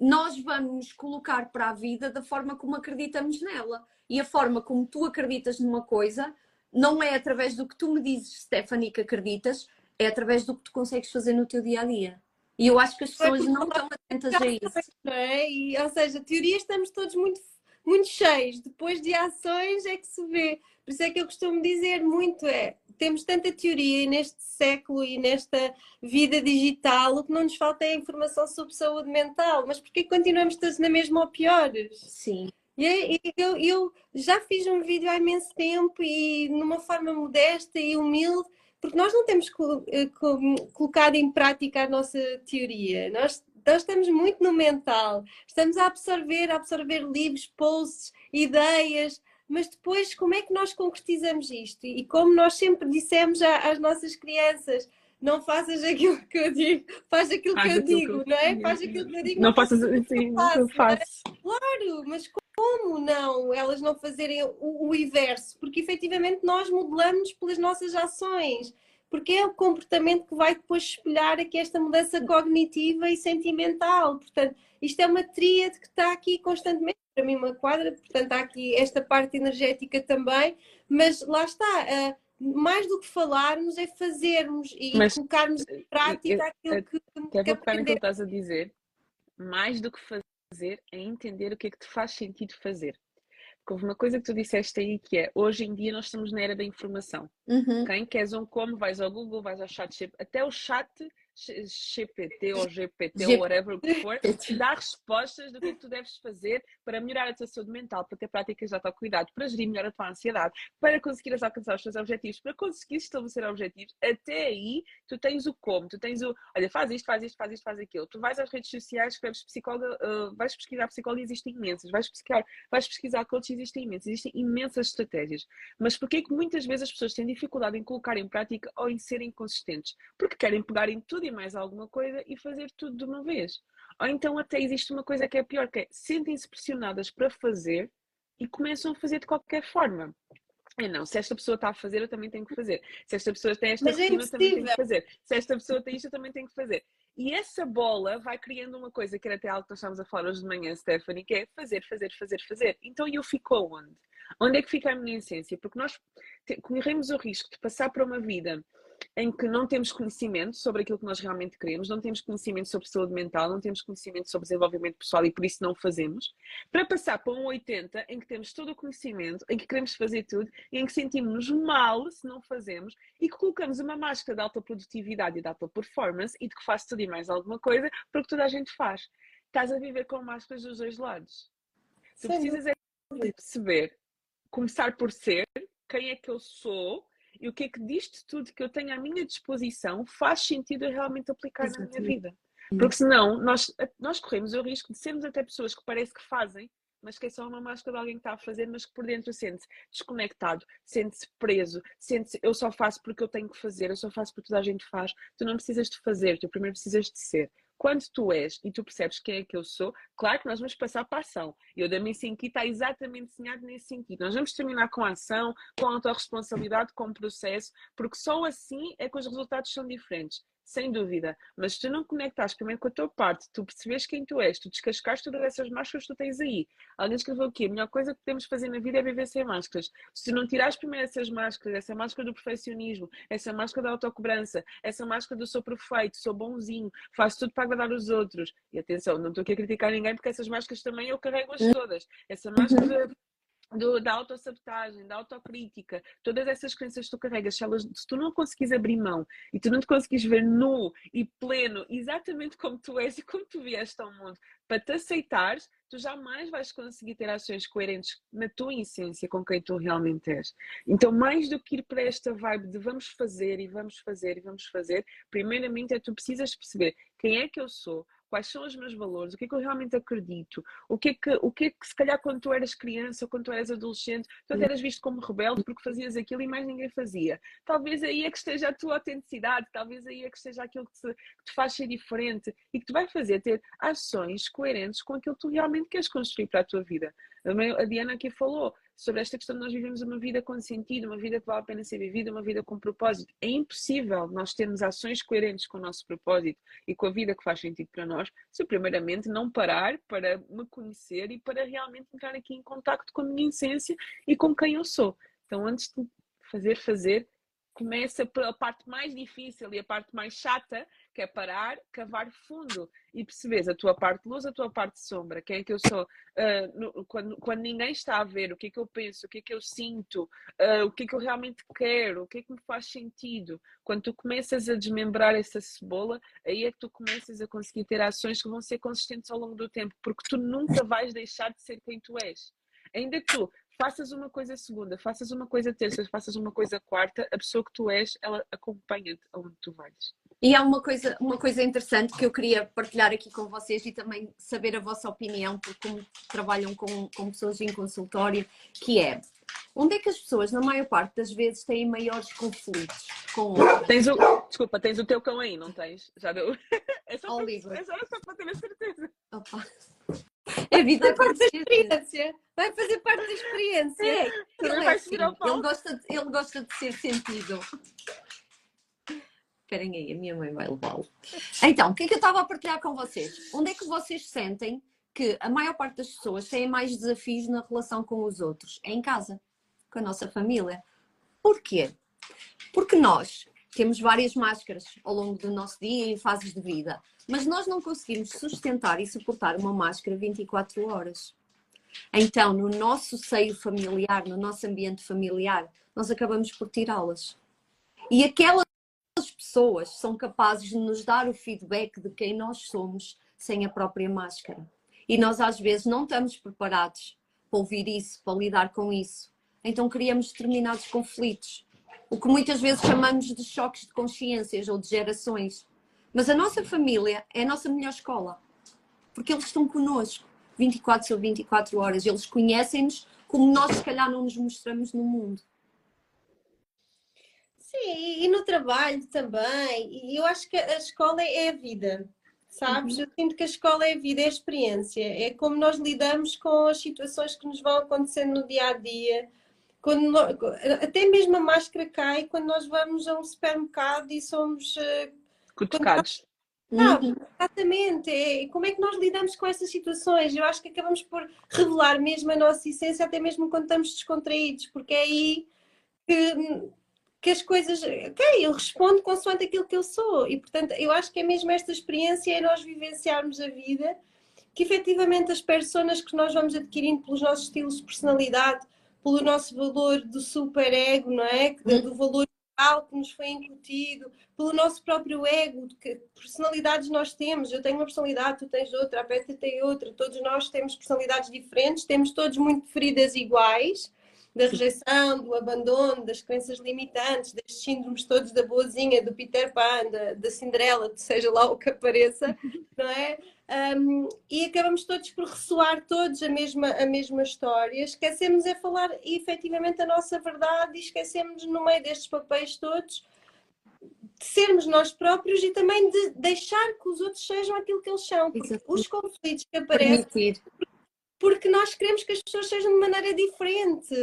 nós vamos colocar para a vida da forma como acreditamos nela. E a forma como tu acreditas numa coisa não é através do que tu me dizes, Stephanie, que acreditas, é através do que tu consegues fazer no teu dia a dia. E eu acho que as pessoas não estão atentas a isso. Não é? e, ou seja, teoria estamos todos muito, muito cheios, depois de ações é que se vê. Por isso é que eu costumo dizer muito: é temos tanta teoria neste século e nesta vida digital, o que não nos falta é informação sobre saúde mental. Mas porquê continuamos todos na mesma ou piores? Sim. E eu, eu já fiz um vídeo há imenso tempo e numa forma modesta e humilde, porque nós não temos eh, colocado em prática a nossa teoria. Nós, nós estamos muito no mental, estamos a absorver, a absorver livros, posts, ideias, mas depois como é que nós concretizamos isto? E como nós sempre dissemos às nossas crianças, não faças aquilo que eu digo, faz aquilo faz que eu digo, que não é? Faz aquilo que eu digo. Não, não faças assim, faço, eu faço. É? Claro, mas como não elas não fazerem o, o inverso? Porque efetivamente nós modelamos pelas nossas ações porque é o comportamento que vai depois espelhar aqui esta mudança cognitiva e sentimental. Portanto, isto é uma tríade que está aqui constantemente para mim uma quadra, portanto há aqui esta parte energética também, mas lá está, uh, mais do que falarmos é fazermos e mas, colocarmos em prática aquilo que, que, que aprender. que estás a dizer, mais do que fazer é entender o que é que te faz sentido fazer. Porque houve uma coisa que tu disseste aí que é hoje em dia nós estamos na era da informação. Uhum. Quem queres um como, vais ao Google, vais ao chat, até o chat GPT ou GPT ou whatever o que for, te dá respostas do que, é que tu deves fazer para melhorar a tua saúde mental, para ter práticas de autocuidado, para gerir melhor a tua ansiedade, para conseguires alcançar os teus objetivos, para conseguir estabelecer objetivos. Até aí, tu tens o como, tu tens o, olha, faz isto, faz isto, faz isto, faz aquilo. Tu vais às redes sociais, escreves psicóloga, uh, vais pesquisar psicóloga, existem imensas, vais pesquisar, vais pesquisar coaches, existem imensas, existem imensas estratégias. Mas porquê é que muitas vezes as pessoas têm dificuldade em colocar em prática ou em serem consistentes? Porque querem pegar em tudo e mais alguma coisa e fazer tudo de uma vez. Ou então até existe uma coisa que é pior, que é sentem-se pressionadas para fazer e começam a fazer de qualquer forma. É não, se esta pessoa está a fazer, eu também tenho que fazer. Se esta pessoa tem esta Mas rotina, é eu também tenho que fazer. Se esta pessoa tem isto, eu também tenho que fazer. E essa bola vai criando uma coisa que era até algo que nós estávamos a falar hoje de manhã, Stephanie, que é fazer, fazer, fazer, fazer. Então eu fico onde? Onde é que fica a minha essência? Porque nós corremos o risco de passar para uma vida em que não temos conhecimento sobre aquilo que nós realmente queremos, não temos conhecimento sobre saúde mental, não temos conhecimento sobre desenvolvimento pessoal e por isso não fazemos, para passar para um 80 em que temos todo o conhecimento, em que queremos fazer tudo, e em que sentimos mal se não fazemos e que colocamos uma máscara de alta produtividade e de alta performance e de que faço tudo e mais alguma coisa porque toda a gente faz. Estás a viver com máscaras dos dois lados. Tu precisas é perceber, começar por ser quem é que eu sou e o que é que disto tudo que eu tenho à minha disposição faz sentido eu realmente aplicar Exatamente. na minha vida. Porque senão nós, nós corremos o risco de sermos até pessoas que parece que fazem, mas que é só uma máscara de alguém que está a fazer, mas que por dentro sente-se desconectado, sente-se preso, sente-se eu só faço porque eu tenho que fazer, eu só faço porque toda a gente faz. Tu não precisas de fazer, tu primeiro precisas de ser. Quando tu és e tu percebes quem é que eu sou, claro que nós vamos passar para a ação. E o da Missing Key está exatamente desenhado nesse sentido. Nós vamos terminar com a ação, com a autorresponsabilidade, com o processo, porque só assim é que os resultados são diferentes sem dúvida. Mas se tu não conectares primeiro com a tua parte, tu percebes quem tu és, tu descascares todas essas máscaras que tu tens aí. Alguém escreveu aqui, a melhor coisa que podemos fazer na vida é viver sem máscaras. Se tu não tirares primeiro essas máscaras, essa máscara do perfeccionismo, essa máscara da autocobrança, essa máscara do sou perfeito, sou bonzinho, faço tudo para agradar os outros. E atenção, não estou aqui a criticar ninguém porque essas máscaras também eu carrego-as todas. Essa máscara do, da autossabotagem, da autocrítica, todas essas crenças que tu carregas, se, elas, se, tu não conseguis abrir mão e tu não te conseguis ver nu e pleno, exatamente como tu és e como tu vieste ao mundo, para te aceitares, tu jamais vais conseguir ter ações coerentes na tua essência com quem tu realmente és. Então, mais do que ir para esta vibe de vamos fazer e vamos fazer e vamos fazer, primeiramente é tu precisas perceber quem é que eu sou, quais são os meus valores, o que é que eu realmente acredito, o que é que, o que, é que se calhar quando tu eras criança ou quando tu eras adolescente, tu até eras visto como rebelde porque fazias aquilo e mais ninguém fazia. Talvez aí é que esteja a tua autenticidade, talvez aí é que esteja aquilo que te, que te faz ser diferente e que te vai fazer ter ações coerentes com aquilo que tu realmente queres construir para a tua vida. A Diana aqui falou, sobre esta questão de nós vivemos uma vida com sentido, uma vida que vale a pena ser vivida, uma vida com propósito. É impossível nós termos ações coerentes com o nosso propósito e com a vida que faz sentido para nós, se primeiramente não parar para me conhecer e para realmente entrar aqui em contacto com a minha essência e com quem eu sou. Então, antes de fazer, fazer, começa pela parte mais difícil e a parte mais chata, que é parar, cavar fundo e perceberes a tua parte de luz, a tua parte de sombra, quem é que eu sou, uh, no, quando, quando ninguém está a ver, o que é que eu penso, o que é que eu sinto, uh, o que é que eu realmente quero, o que é que me faz sentido. Quando tu começas a desmembrar essa cebola, aí é que tu começas a conseguir ter ações que vão ser consistentes ao longo do tempo, porque tu nunca vais deixar de ser quem tu és. Ainda que tu faças uma coisa segunda, faças uma coisa terça, faças uma coisa quarta, a pessoa que tu és, ela acompanha-te aonde tu vais. E há uma coisa, uma coisa interessante que eu queria partilhar aqui com vocês e também saber a vossa opinião, porque como trabalham com, com pessoas em consultório, que é onde é que as pessoas, na maior parte das vezes, têm maiores conflitos com outras? Tens o, desculpa, tens o teu cão aí, não tens? Já deu? É só, para, é só, só para ter a certeza. Opa. É vida vai parte da experiência. Vai fazer parte da experiência. É, ele, é assim, ele, gosta de, ele gosta de ser sentido. Esperem aí, a minha mãe vai levá-lo. Então, o que é que eu estava a partilhar com vocês? Onde é que vocês sentem que a maior parte das pessoas têm mais desafios na relação com os outros? É em casa, com a nossa família. Porquê? Porque nós temos várias máscaras ao longo do nosso dia e em fases de vida, mas nós não conseguimos sustentar e suportar uma máscara 24 horas. Então, no nosso seio familiar, no nosso ambiente familiar, nós acabamos por tirá-las. E aquelas pessoas são capazes de nos dar o feedback de quem nós somos sem a própria máscara. E nós, às vezes, não estamos preparados para ouvir isso, para lidar com isso. Então, criamos determinados conflitos o que muitas vezes chamamos de choques de consciências ou de gerações. Mas a nossa família é a nossa melhor escola, porque eles estão connosco 24 sobre 24 horas, eles conhecem-nos como nós, se calhar, não nos mostramos no mundo. Sim, e no trabalho também. E eu acho que a escola é a vida, sabes? Uhum. Eu sinto que a escola é a vida, é a experiência, é como nós lidamos com as situações que nos vão acontecendo no dia a dia quando até mesmo a máscara cai quando nós vamos a um supermercado e somos uh, cutucados. Não, uhum. exatamente. É, como é que nós lidamos com essas situações? Eu acho que acabamos por revelar mesmo a nossa essência, até mesmo quando estamos descontraídos, porque é aí que, que as coisas. Ok, eu respondo consoante aquilo que eu sou. E portanto, eu acho que é mesmo esta experiência, é nós vivenciarmos a vida, que efetivamente as personas que nós vamos adquirindo pelos nossos estilos de personalidade, pelo nosso valor do superego, não é? Uhum. Do valor que nos foi incutido, pelo nosso próprio ego, de que personalidades nós temos. Eu tenho uma personalidade, tu tens outra, a Petra tem outra, todos nós temos personalidades diferentes, temos todos muito feridas iguais da rejeição, do abandono, das crenças limitantes, destes síndromes todos da boazinha, do Peter Pan, da, da Cinderela, seja lá o que apareça, não é? Um, e acabamos todos por ressoar todos a mesma, a mesma história. Esquecemos é falar efetivamente a nossa verdade e esquecemos no meio destes papéis todos de sermos nós próprios e também de deixar que os outros sejam aquilo que eles são. Porque os conflitos que aparecem. Permitir. Porque nós queremos que as pessoas sejam de maneira diferente.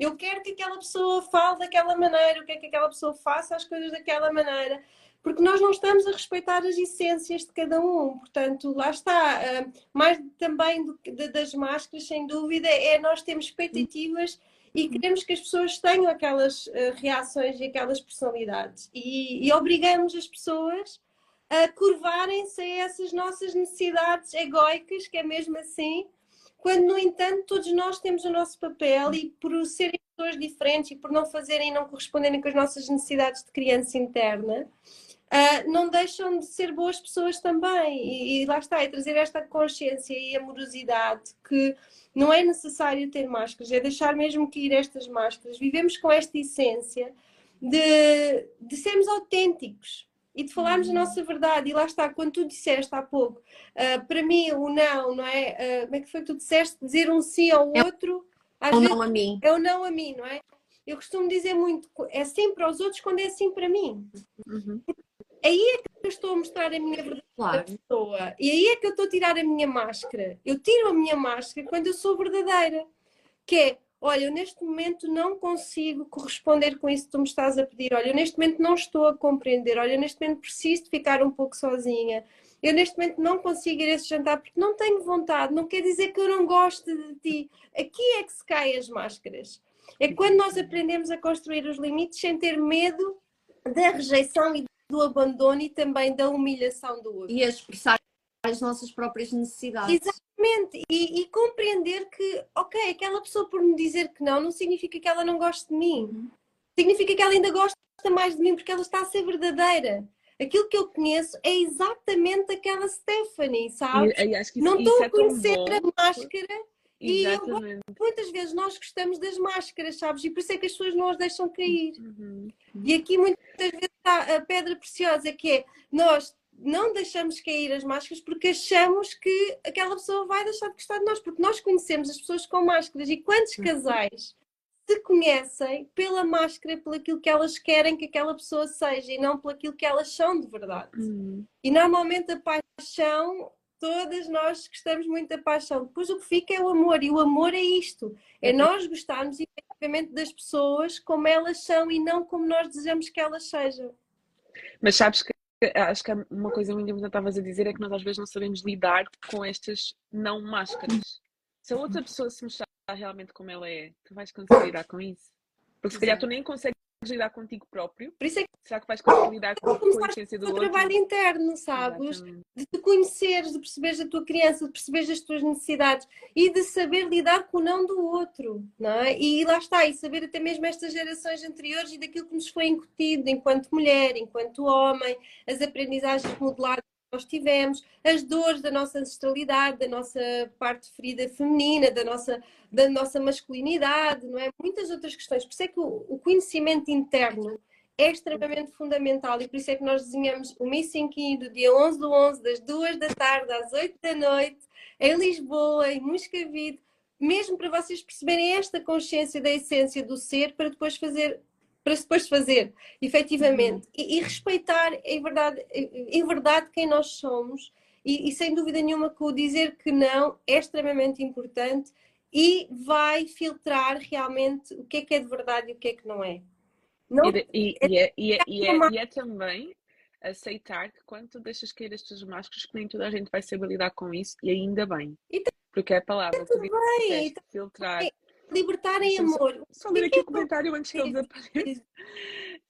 Eu quero que aquela pessoa fale daquela maneira, eu quero que aquela pessoa faça as coisas daquela maneira porque nós não estamos a respeitar as essências de cada um. Portanto, lá está. Ah, mais também do, das máscaras, sem dúvida, é nós temos expectativas e queremos que as pessoas tenham aquelas uh, reações e aquelas personalidades. E, e obrigamos as pessoas a curvarem-se a essas nossas necessidades egóicas, que é mesmo assim, quando, no entanto, todos nós temos o nosso papel e por serem pessoas diferentes e por não fazerem e não corresponderem com as nossas necessidades de criança interna, uh, não deixam de ser boas pessoas também. E, e, lá está, é trazer esta consciência e amorosidade que não é necessário ter máscaras, é deixar mesmo que ir estas máscaras. Vivemos com esta essência de, de sermos autênticos e de falarmos a nossa verdade. E lá está, quando tu disseste há pouco, uh, para mim o não, não é? Uh, como é que foi que tu disseste? Dizer um sim ao é outro. Ou não a mim. É o não a mim, não é? Eu costumo dizer muito, é sim para os outros quando é sim para mim. Uhum. Aí é que eu estou a mostrar a minha verdadeira claro. pessoa. E aí é que eu estou a tirar a minha máscara. Eu tiro a minha máscara quando eu sou verdadeira. Que é, olha, eu neste momento não consigo corresponder com isso que tu me estás a pedir. Olha, eu neste momento não estou a compreender. Olha, eu neste momento preciso de ficar um pouco sozinha. Eu neste momento não consigo ir a esse jantar porque não tenho vontade. Não quer dizer que eu não gosto de ti. Aqui é que se caem as máscaras. É quando nós aprendemos a construir os limites sem ter medo da rejeição e do abandono e também da humilhação do outro. E a expressar as nossas próprias necessidades. Exatamente, e, e, compreender que, ok, aquela pessoa por me dizer que não, não significa que ela não goste de mim. Uhum. Significa que ela ainda gosta mais de mim porque ela está a ser verdadeira. Aquilo que eu conheço é exatamente aquela Stephanie, sabes? não estou a conhecer é a máscara e eu, muitas vezes nós gostamos das máscaras, sabes? E por isso é que as pessoas não as deixam cair. Uhum. E aqui muitas vezes está a pedra preciosa, que é nós não deixamos cair as máscaras porque achamos que aquela pessoa vai deixar de gostar de nós, porque nós conhecemos as pessoas com máscaras. E quantos uhum. casais se conhecem pela máscara, pelo aquilo que elas querem que aquela pessoa seja e não pelo aquilo que elas são de verdade. Uhum. E normalmente a paixão todas nós gostamos muito da paixão. Depois o que fica é o amor, e o amor é isto: é uhum. nós gostarmos efetivamente das pessoas como elas são e não como nós desejamos que elas sejam. Mas sabes que acho que uma coisa muito importante estavas a dizer é que nós às vezes não sabemos lidar com estas não máscaras. Se a outra pessoa se mostrar realmente como ela é, tu vais conseguir lidar com isso? Porque se calhar tu nem consegues lidar contigo próprio. Por isso é que Será que vais conseguir lidar com, com a essência do outro? trabalho interno, sabes? Exatamente. De te conheceres, de perceberes a tua criança, de perceberes as tuas necessidades e de saber lidar com o não do outro, não é? E lá está, e saber até mesmo estas gerações anteriores e daquilo que nos foi incutido enquanto mulher, enquanto homem, as aprendizagens modeladas nós tivemos, as dores da nossa ancestralidade, da nossa parte ferida feminina, da nossa, da nossa masculinidade, não é? Muitas outras questões. Por isso é que o, o conhecimento interno é extremamente fundamental e por isso é que nós desenhamos o Missing Key do dia 11 do 11, das 2 da tarde às 8 da noite, em Lisboa, em Moscavide, mesmo para vocês perceberem esta consciência da essência do ser, para depois fazer para depois fazer, efetivamente, uhum. e, e, respeitar em verdade, em verdade quem nós somos e, e, sem dúvida nenhuma que o dizer que não é extremamente importante e vai filtrar realmente o que é que é de verdade e o que é que não é. Não, e, e, é, é, e, é, e, é, e é também aceitar que quando tu deixas cair as tuas máscaras, que nem toda a gente vai saber lidar com isso, e ainda bem. Porque é a palavra, tu disseste, filtrar libertar em amor. Só ler aqui o comentário antes que ele desapareça.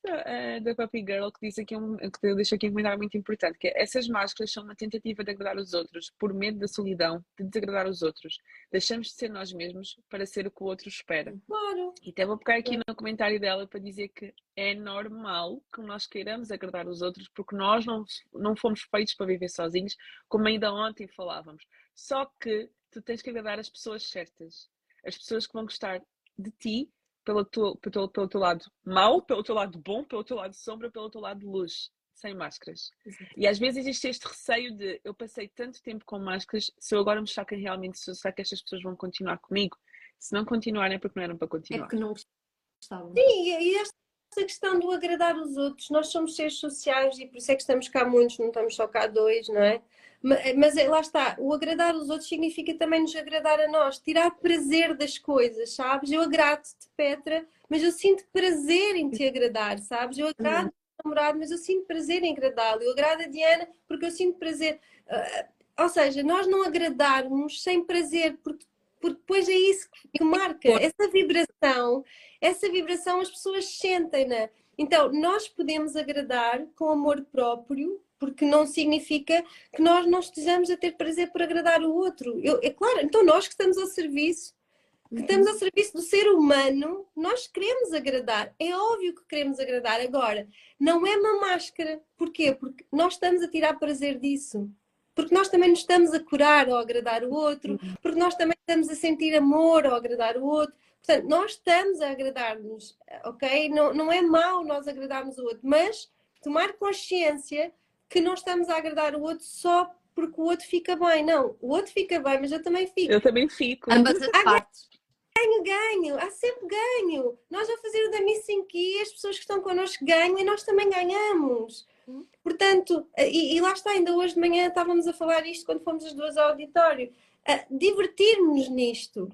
Uh, da Puppy Girl que diz aqui um, que deixa aqui um comentário muito importante que é, essas máscaras são uma tentativa de agradar os outros por medo da solidão de desagradar os outros deixamos de ser nós mesmos para ser o que o outro espera claro. e até vou pegar aqui no comentário dela para dizer que é normal que nós queiramos agradar os outros porque nós não, não fomos feitos para viver sozinhos como ainda ontem falávamos só que tu tens que agradar as pessoas certas as pessoas que vão gostar de ti pelo teu, pelo, pelo teu lado mau, pelo teu lado bom, pelo teu lado sombra, pelo teu lado luz, sem máscaras. Exato. E às vezes existe este receio de eu passei tanto tempo com máscaras, se eu agora me choquem realmente, será que estas pessoas vão continuar comigo? Se não continuarem é porque não eram para É continuar. porque não gostavam. E, e esta questão do agradar os outros, nós somos seres sociais e por isso é que estamos cá muitos, não estamos só cá dois, não é? Ma- Mas, é- lá está, o agradar os outros significa também nos agradar a nós, tirar prazer das coisas, sabes? Eu agrado-te, Petra, mas eu sinto prazer em te agradar, sabes? Eu agrado o namorado, mas eu sinto prazer em agradá-lo. Eu agrado a Diana porque eu sinto prazer. Ah, ou seja, nós não agradarmos sem prazer, porque, porque depois é isso que, que marca. Essa vibração, essa vibração as pessoas sentem-na. Então, nós podemos agradar com amor próprio, porque não significa que nós não estejamos a ter prazer por agradar o outro. Eu, é claro, então nós que estamos ao serviço, que estamos ao serviço do ser humano, nós queremos agradar. É óbvio que queremos agradar. Agora, não é uma máscara. Porquê? Porque nós estamos a tirar prazer disso. Porque nós também nos estamos a curar ao agradar o outro, porque nós também estamos a sentir amor ao agradar o outro. Portanto, nós estamos a agradar-nos, ok? Não, não é mau nós agradarmos o outro, mas tomar consciência que não estamos a agradar o outro só porque o outro fica bem. Não, o outro fica bem, mas eu também fico. Eu também fico. Ambas as partes. Ganho, ganho, há sempre ganho. Nós a fazer o da Missing Key, as pessoas que estão connosco ganham e nós também ganhamos. Portanto, e, e lá está, ainda hoje de manhã estávamos a falar isto quando fomos as duas ao auditório. Ah, Divertirmos nisto,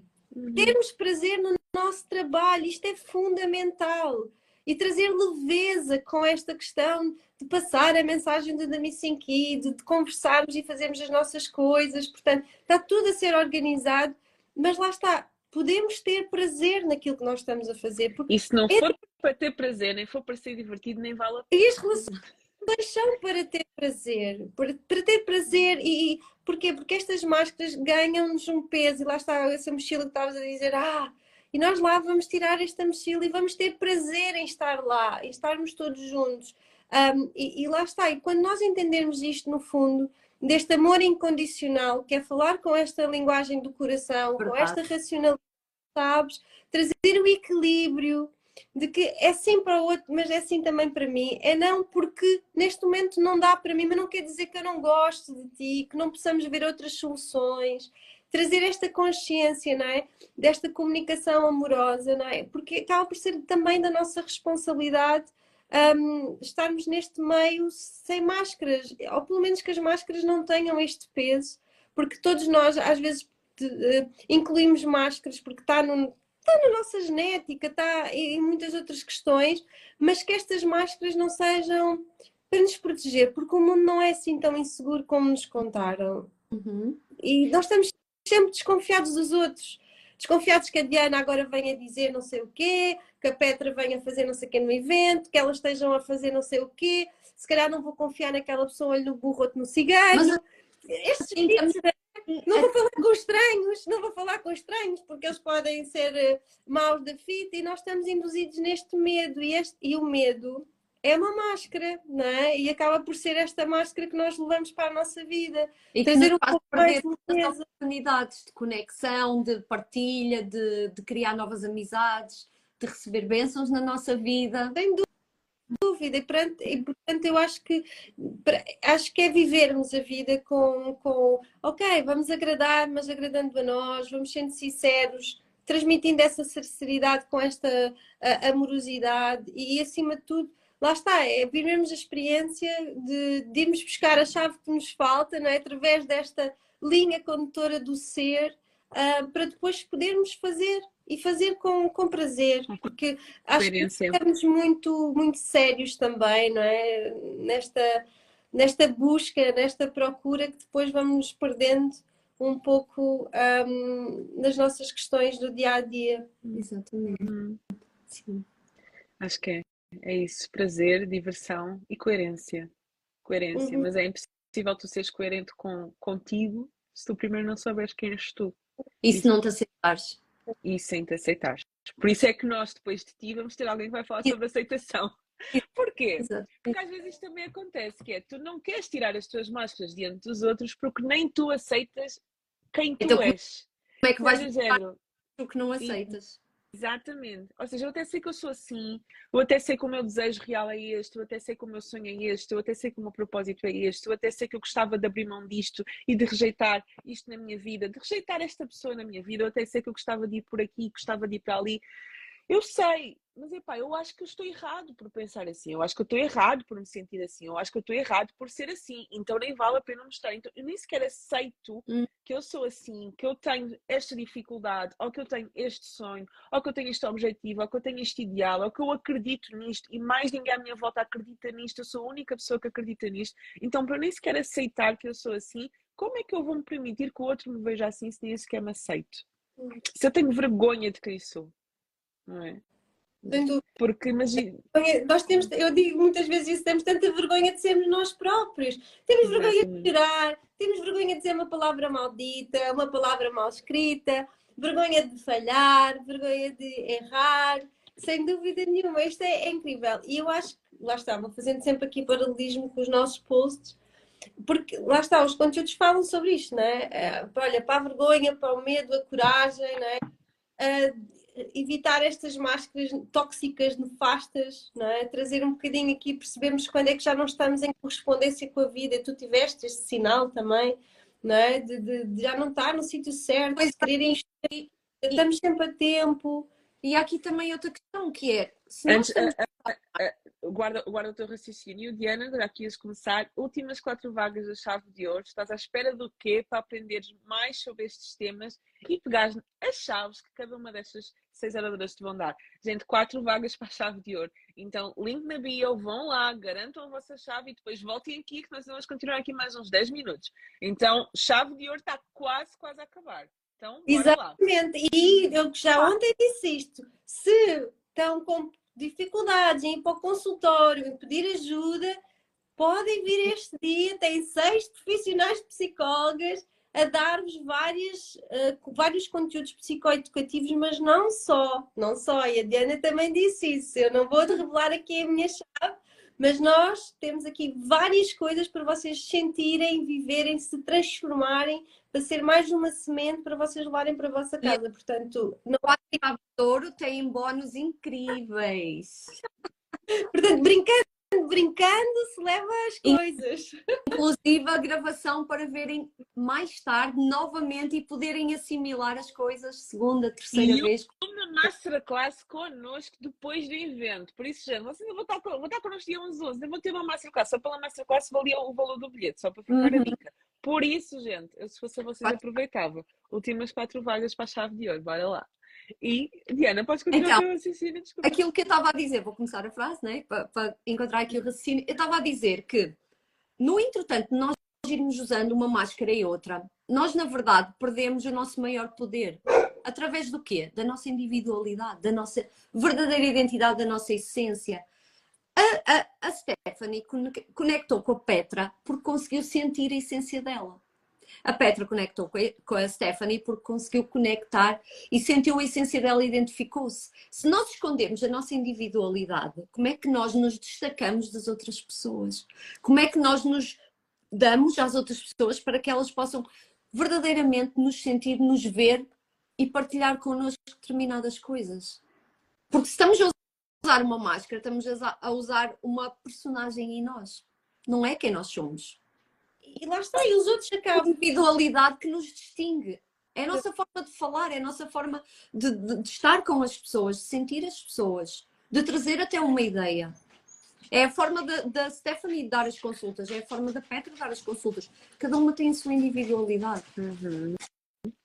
termos prazer no nosso trabalho, isto é fundamental. E trazer leveza com esta questão de passar a mensagem do da Missing Key, de, conversarmos e fazermos as nossas coisas. Portanto, está tudo a ser organizado, mas lá está, podemos ter prazer naquilo que nós estamos a fazer. Porque E se não É- for para ter prazer, nem for para ser divertido, nem vale a E as relações são para ter prazer, para, para ter prazer e e- porquê? Porque estas máscaras ganham-nos um peso e lá está essa mochila que estavas a dizer, ah, e nós lá vamos tirar esta mochila e vamos ter prazer em estar lá, em estarmos todos juntos. Um, e, e lá está, e quando nós entendermos isto no fundo, deste amor incondicional, que é falar com esta linguagem do coração, com Verdade. esta racionalidade, sabes? Trazer o equilíbrio, de que é sim para o outro, mas é sim também para mim. É não porque neste momento não dá para mim, mas não quer dizer que eu não gosto de ti, que não possamos ver outras soluções. Trazer esta consciência, não é? Desta comunicação amorosa, não é? Porque acaba por ser também da nossa responsabilidade hum, estarmos neste meio sem máscaras, ou pelo menos que as máscaras não tenham este peso, porque todos nós às vezes de- incluímos máscaras porque está no, está na nossa genética, está em muitas outras questões, mas que estas máscaras não sejam para nos proteger, porque o mundo não é assim tão inseguro como nos contaram. Uhum. E nós estamos sempre desconfiados dos outros. Desconfiados que a Diana agora venha dizer não sei o quê, que a Petra venha fazer não sei o quê no evento, que elas estejam a fazer não sei o quê. Se calhar não vou confiar naquela pessoa, olho no burro, outro no cigarro. Mas Estes assim, mitos, não vou falar com estranhos, não vou falar com estranhos, porque eles podem ser eh, maus da fita e nós estamos induzidos neste medo. E, este, e o medo é uma máscara, não é? E acaba por ser esta máscara que nós levamos para a nossa vida. e Trazer um pouco mais de oportunidades de conexão, de partilha, de, de criar novas amizades, de receber bênçãos na nossa vida. dúvida e, perante- e, portanto eu acho que acho que é vivermos a vida com, com ok, vamos agradar, mas agradando a nós, vamos sendo sinceros, transmitindo essa sinceridade com esta amorosidade e acima de tudo, lá está, é vivermos a experiência de, de irmos buscar a chave que nos falta, não é? através desta linha condutora do ser, ah, para depois podermos fazer e fazer com, com prazer, porque acho que estamos muito, muito sérios também, não é? Nesta, nesta busca, nesta procura que depois vamos nos perdendo um pouco hum, nas nossas questões do dia a dia. Exatamente. Sim. Acho que é. É isso. Prazer, diversão e coerência. Coerência. Uhum. Mas é impossível tu seres coerente com, contigo se tu primeiro não souberes quem és tu E se não te aceitares? e sem te aceitares. Por isso é que nós, depois de ti, vamos ter alguém que vai falar sobre aceitação. Porquê? Porque às vezes isto também acontece, que é tu não queres tirar as tuas máscaras diante dos outros porque nem tu aceitas quem tu Então, és. Como é que vais género. o que não aceitas? Exatamente. Ou seja, eu até sei que eu sou assim, eu até sei que o meu desejo real é este, eu até sei que o meu sonho é este, eu até sei que o meu propósito é este, eu até sei que eu gostava de abrir mão disto e de rejeitar isto na minha vida, de rejeitar esta pessoa na minha vida, eu até sei que eu gostava de ir por aqui, gostava de ir para ali. Eu sei, mas epá, eu acho que eu estou errado por pensar assim, eu acho que eu estou errado por me sentir assim, eu acho que eu estou errado por ser assim, então nem vale a pena mostrar. Então eu nem sequer aceito Hum. que eu sou assim, que eu tenho esta dificuldade, ou que eu tenho este sonho, ou que eu tenho este objetivo, ou que eu tenho este ideal, ou que eu acredito nisto e mais ninguém à minha volta acredita nisto, eu sou a única pessoa que acredita nisto. Então, para eu nem sequer aceitar que eu sou assim, como é que eu vou me permitir que o outro me veja assim se nem sequer me aceito? Se eu tenho vergonha de quem sou, não é? Porque imagina. Nós temos, eu digo muitas vezes isso, temos tanta vergonha de sermos nós próprios. Temos vergonha de Exatamente. chorar, temos vergonha de dizer uma palavra maldita, uma palavra mal escrita, vergonha de falhar, vergonha de errar. Sem dúvida nenhuma, isto é, é incrível. E eu acho que, lá está, vou fazendo sempre aqui paralelismo com os nossos posts, porque lá está, os conteúdos falam sobre isto, não é? Eh, Olha, para a vergonha, para o medo, a coragem, não é? Eh, evitar estas máscaras tóxicas, nefastas, não é? Trazer um bocadinho aqui, percebermos quando é que já não estamos em correspondência com a vida. Tu tiveste este sinal também, não é? De, de- de já não estar no sítio certo, Pois de querer investir. Estamos sempre a tempo. E há aqui também outra questão que é, se nós Antes, estamos guarda, guarda o teu raciocínio. Diana, já aqui ias começar. Últimas quatro vagas da chave de ouro. Estás à espera do quê para aprenderes mais sobre estes temas e pegares as chaves que cada uma destas seis oradoras te vão dar. Gente, quatro vagas para a chave de ouro. Então, link na bio, vão lá, garantam a vossa chave e depois voltem aqui que nós vamos continuar aqui mais uns 10 minutos. Então, chave de ouro está quase, quase a acabar. Então, bora lá. Exatamente. E eu que já ontem disse isto. Se estão com dificuldades em ir para o consultório, em pedir ajuda, podem vir este dia. Tem seis profissionais psicólogas a dar-vos eh, vários conteúdos psicoeducativos, mas não só, não só. E a Diana também disse isso. Eu não vou revelar aqui a minha chave, mas nós temos aqui várias coisas para vocês sentirem, viverem, se transformarem, para ser mais uma semente para vocês levarem para a vossa casa. Portanto, não Chave de Ouro têm bónus incríveis. Portanto, brincando, brincando, se leva as coisas. Inclusive a gravação para verem mais tarde novamente e poderem assimilar as coisas segunda, terceira E eu- vez. uma masterclass connosco depois do evento. Por isso, gente, vocês vão estar, vão estar connosco dia 11 11. Eu vou ter uma masterclass. Só pela masterclass valia o valor do bilhete, só para ficar a Uhum. dica. Por isso, gente, eu, se fosse a vocês, aproveitava. Últimas quatro vagas para a chave de ouro. Bora lá. E, Diana, podes continuar Então, o raciocínio? Desculpa. Aquilo que eu estava a dizer, vou começar a frase, né? Para, para encontrar aqui o raciocínio. Eu estava a dizer que, no entretanto, nós irmos usando uma máscara e outra, nós, na verdade, perdemos o nosso maior poder. Através do quê? Da nossa individualidade, da nossa verdadeira identidade, da nossa essência. A, a, a Stephanie conectou com a Petra porque conseguiu sentir a essência dela. A Petra conectou com a, Stephanie porque conseguiu conectar e sentiu a essência dela e identificou-se. Se nós escondemos a nossa individualidade, como é que nós nos destacamos das outras pessoas? Como é que nós nos damos às outras pessoas para que elas possam verdadeiramente nos sentir, nos ver e partilhar connosco determinadas coisas? Porque se estamos a usar uma máscara, estamos a usar uma personagem em nós. Não é quem nós somos. E lá está, e os outros A acabam. individualidade que nos distingue. É a nossa forma de falar, é a nossa forma de, de- de estar com as pessoas, de sentir as pessoas, de trazer até uma ideia. É a forma da- Stephanie dar as consultas, é a forma da Petra dar as consultas. Cada uma tem a sua individualidade.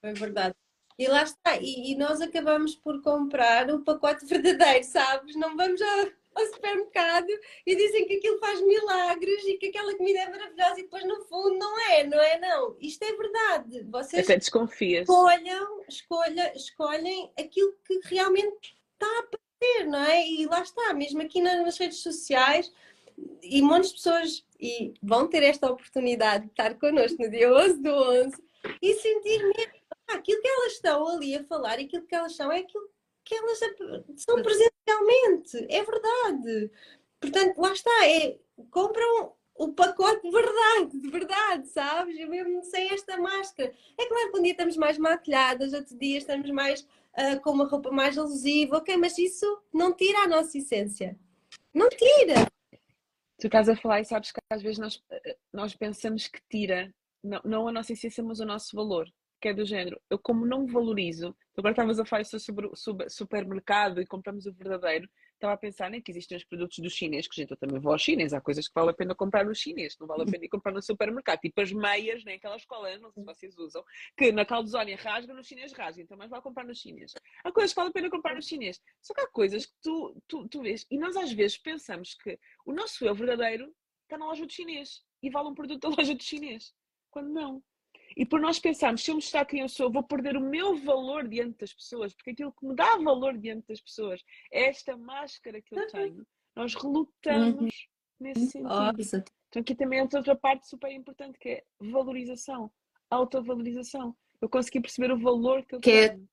É verdade. E lá está, e, e nós acabamos por comprar o pacote verdadeiro, sabes? Não vamos ao, ao supermercado e dizem que aquilo faz milagres e que aquela comida é maravilhosa e depois no fundo não é, não é não. Isto é verdade. Vocês Até desconfias. escolham, escolha, escolhem aquilo que realmente está a aparecer, não é? E lá está, mesmo aqui na- nas redes sociais, e montes de pessoas e vão ter esta oportunidade de estar connosco no dia 11 do 11 e sentir mesmo ah, aquilo que elas estão ali a falar e aquilo que elas são é aquilo que elas são presencialmente, é verdade. Portanto, lá está, é, compram o pacote de verdade, de verdade, sabes? Eu mesmo sem esta máscara. É claro que um dia estamos mais maquilhadas, outro dia estamos mais uh, com uma roupa mais alusiva, ok, mas isso não tira a nossa essência. Não tira. Tu estás a falar e sabes que às vezes nós, nós pensamos que tira, não, não a nossa essência, mas o nosso valor, que é do género. Eu, como não valorizo, agora estavas a falar sobre o supermercado e compramos o verdadeiro, estava a pensar né, que existem os produtos do chinês, que gente, eu também vou ao chinês, há coisas que vale a pena comprar no chinês, não vale a pena ir comprar no supermercado, tipo as meias, né, aquelas colas, não sei se vocês usam, que na caldezónia rasga, no chinês rasga, então mais vale comprar no chinês. Há coisas que vale a pena comprar no chinês, só que há coisas que tu, tu, tu vês, e nós às vezes pensamos que o nosso eu verdadeiro está na loja do chinês, e vale um produto da loja do chinês, quando não. E por nós pensarmos, se eu mostrar quem eu sou, vou perder o meu valor diante das pessoas, porque aquilo que me dá valor diante das pessoas é esta máscara que eu uhum. tenho. Nós relutamos uhum. nesse sentido. Então aqui também é outra parte super importante que é valorização, autovalorização. Eu consegui perceber o valor que eu que é tenho. É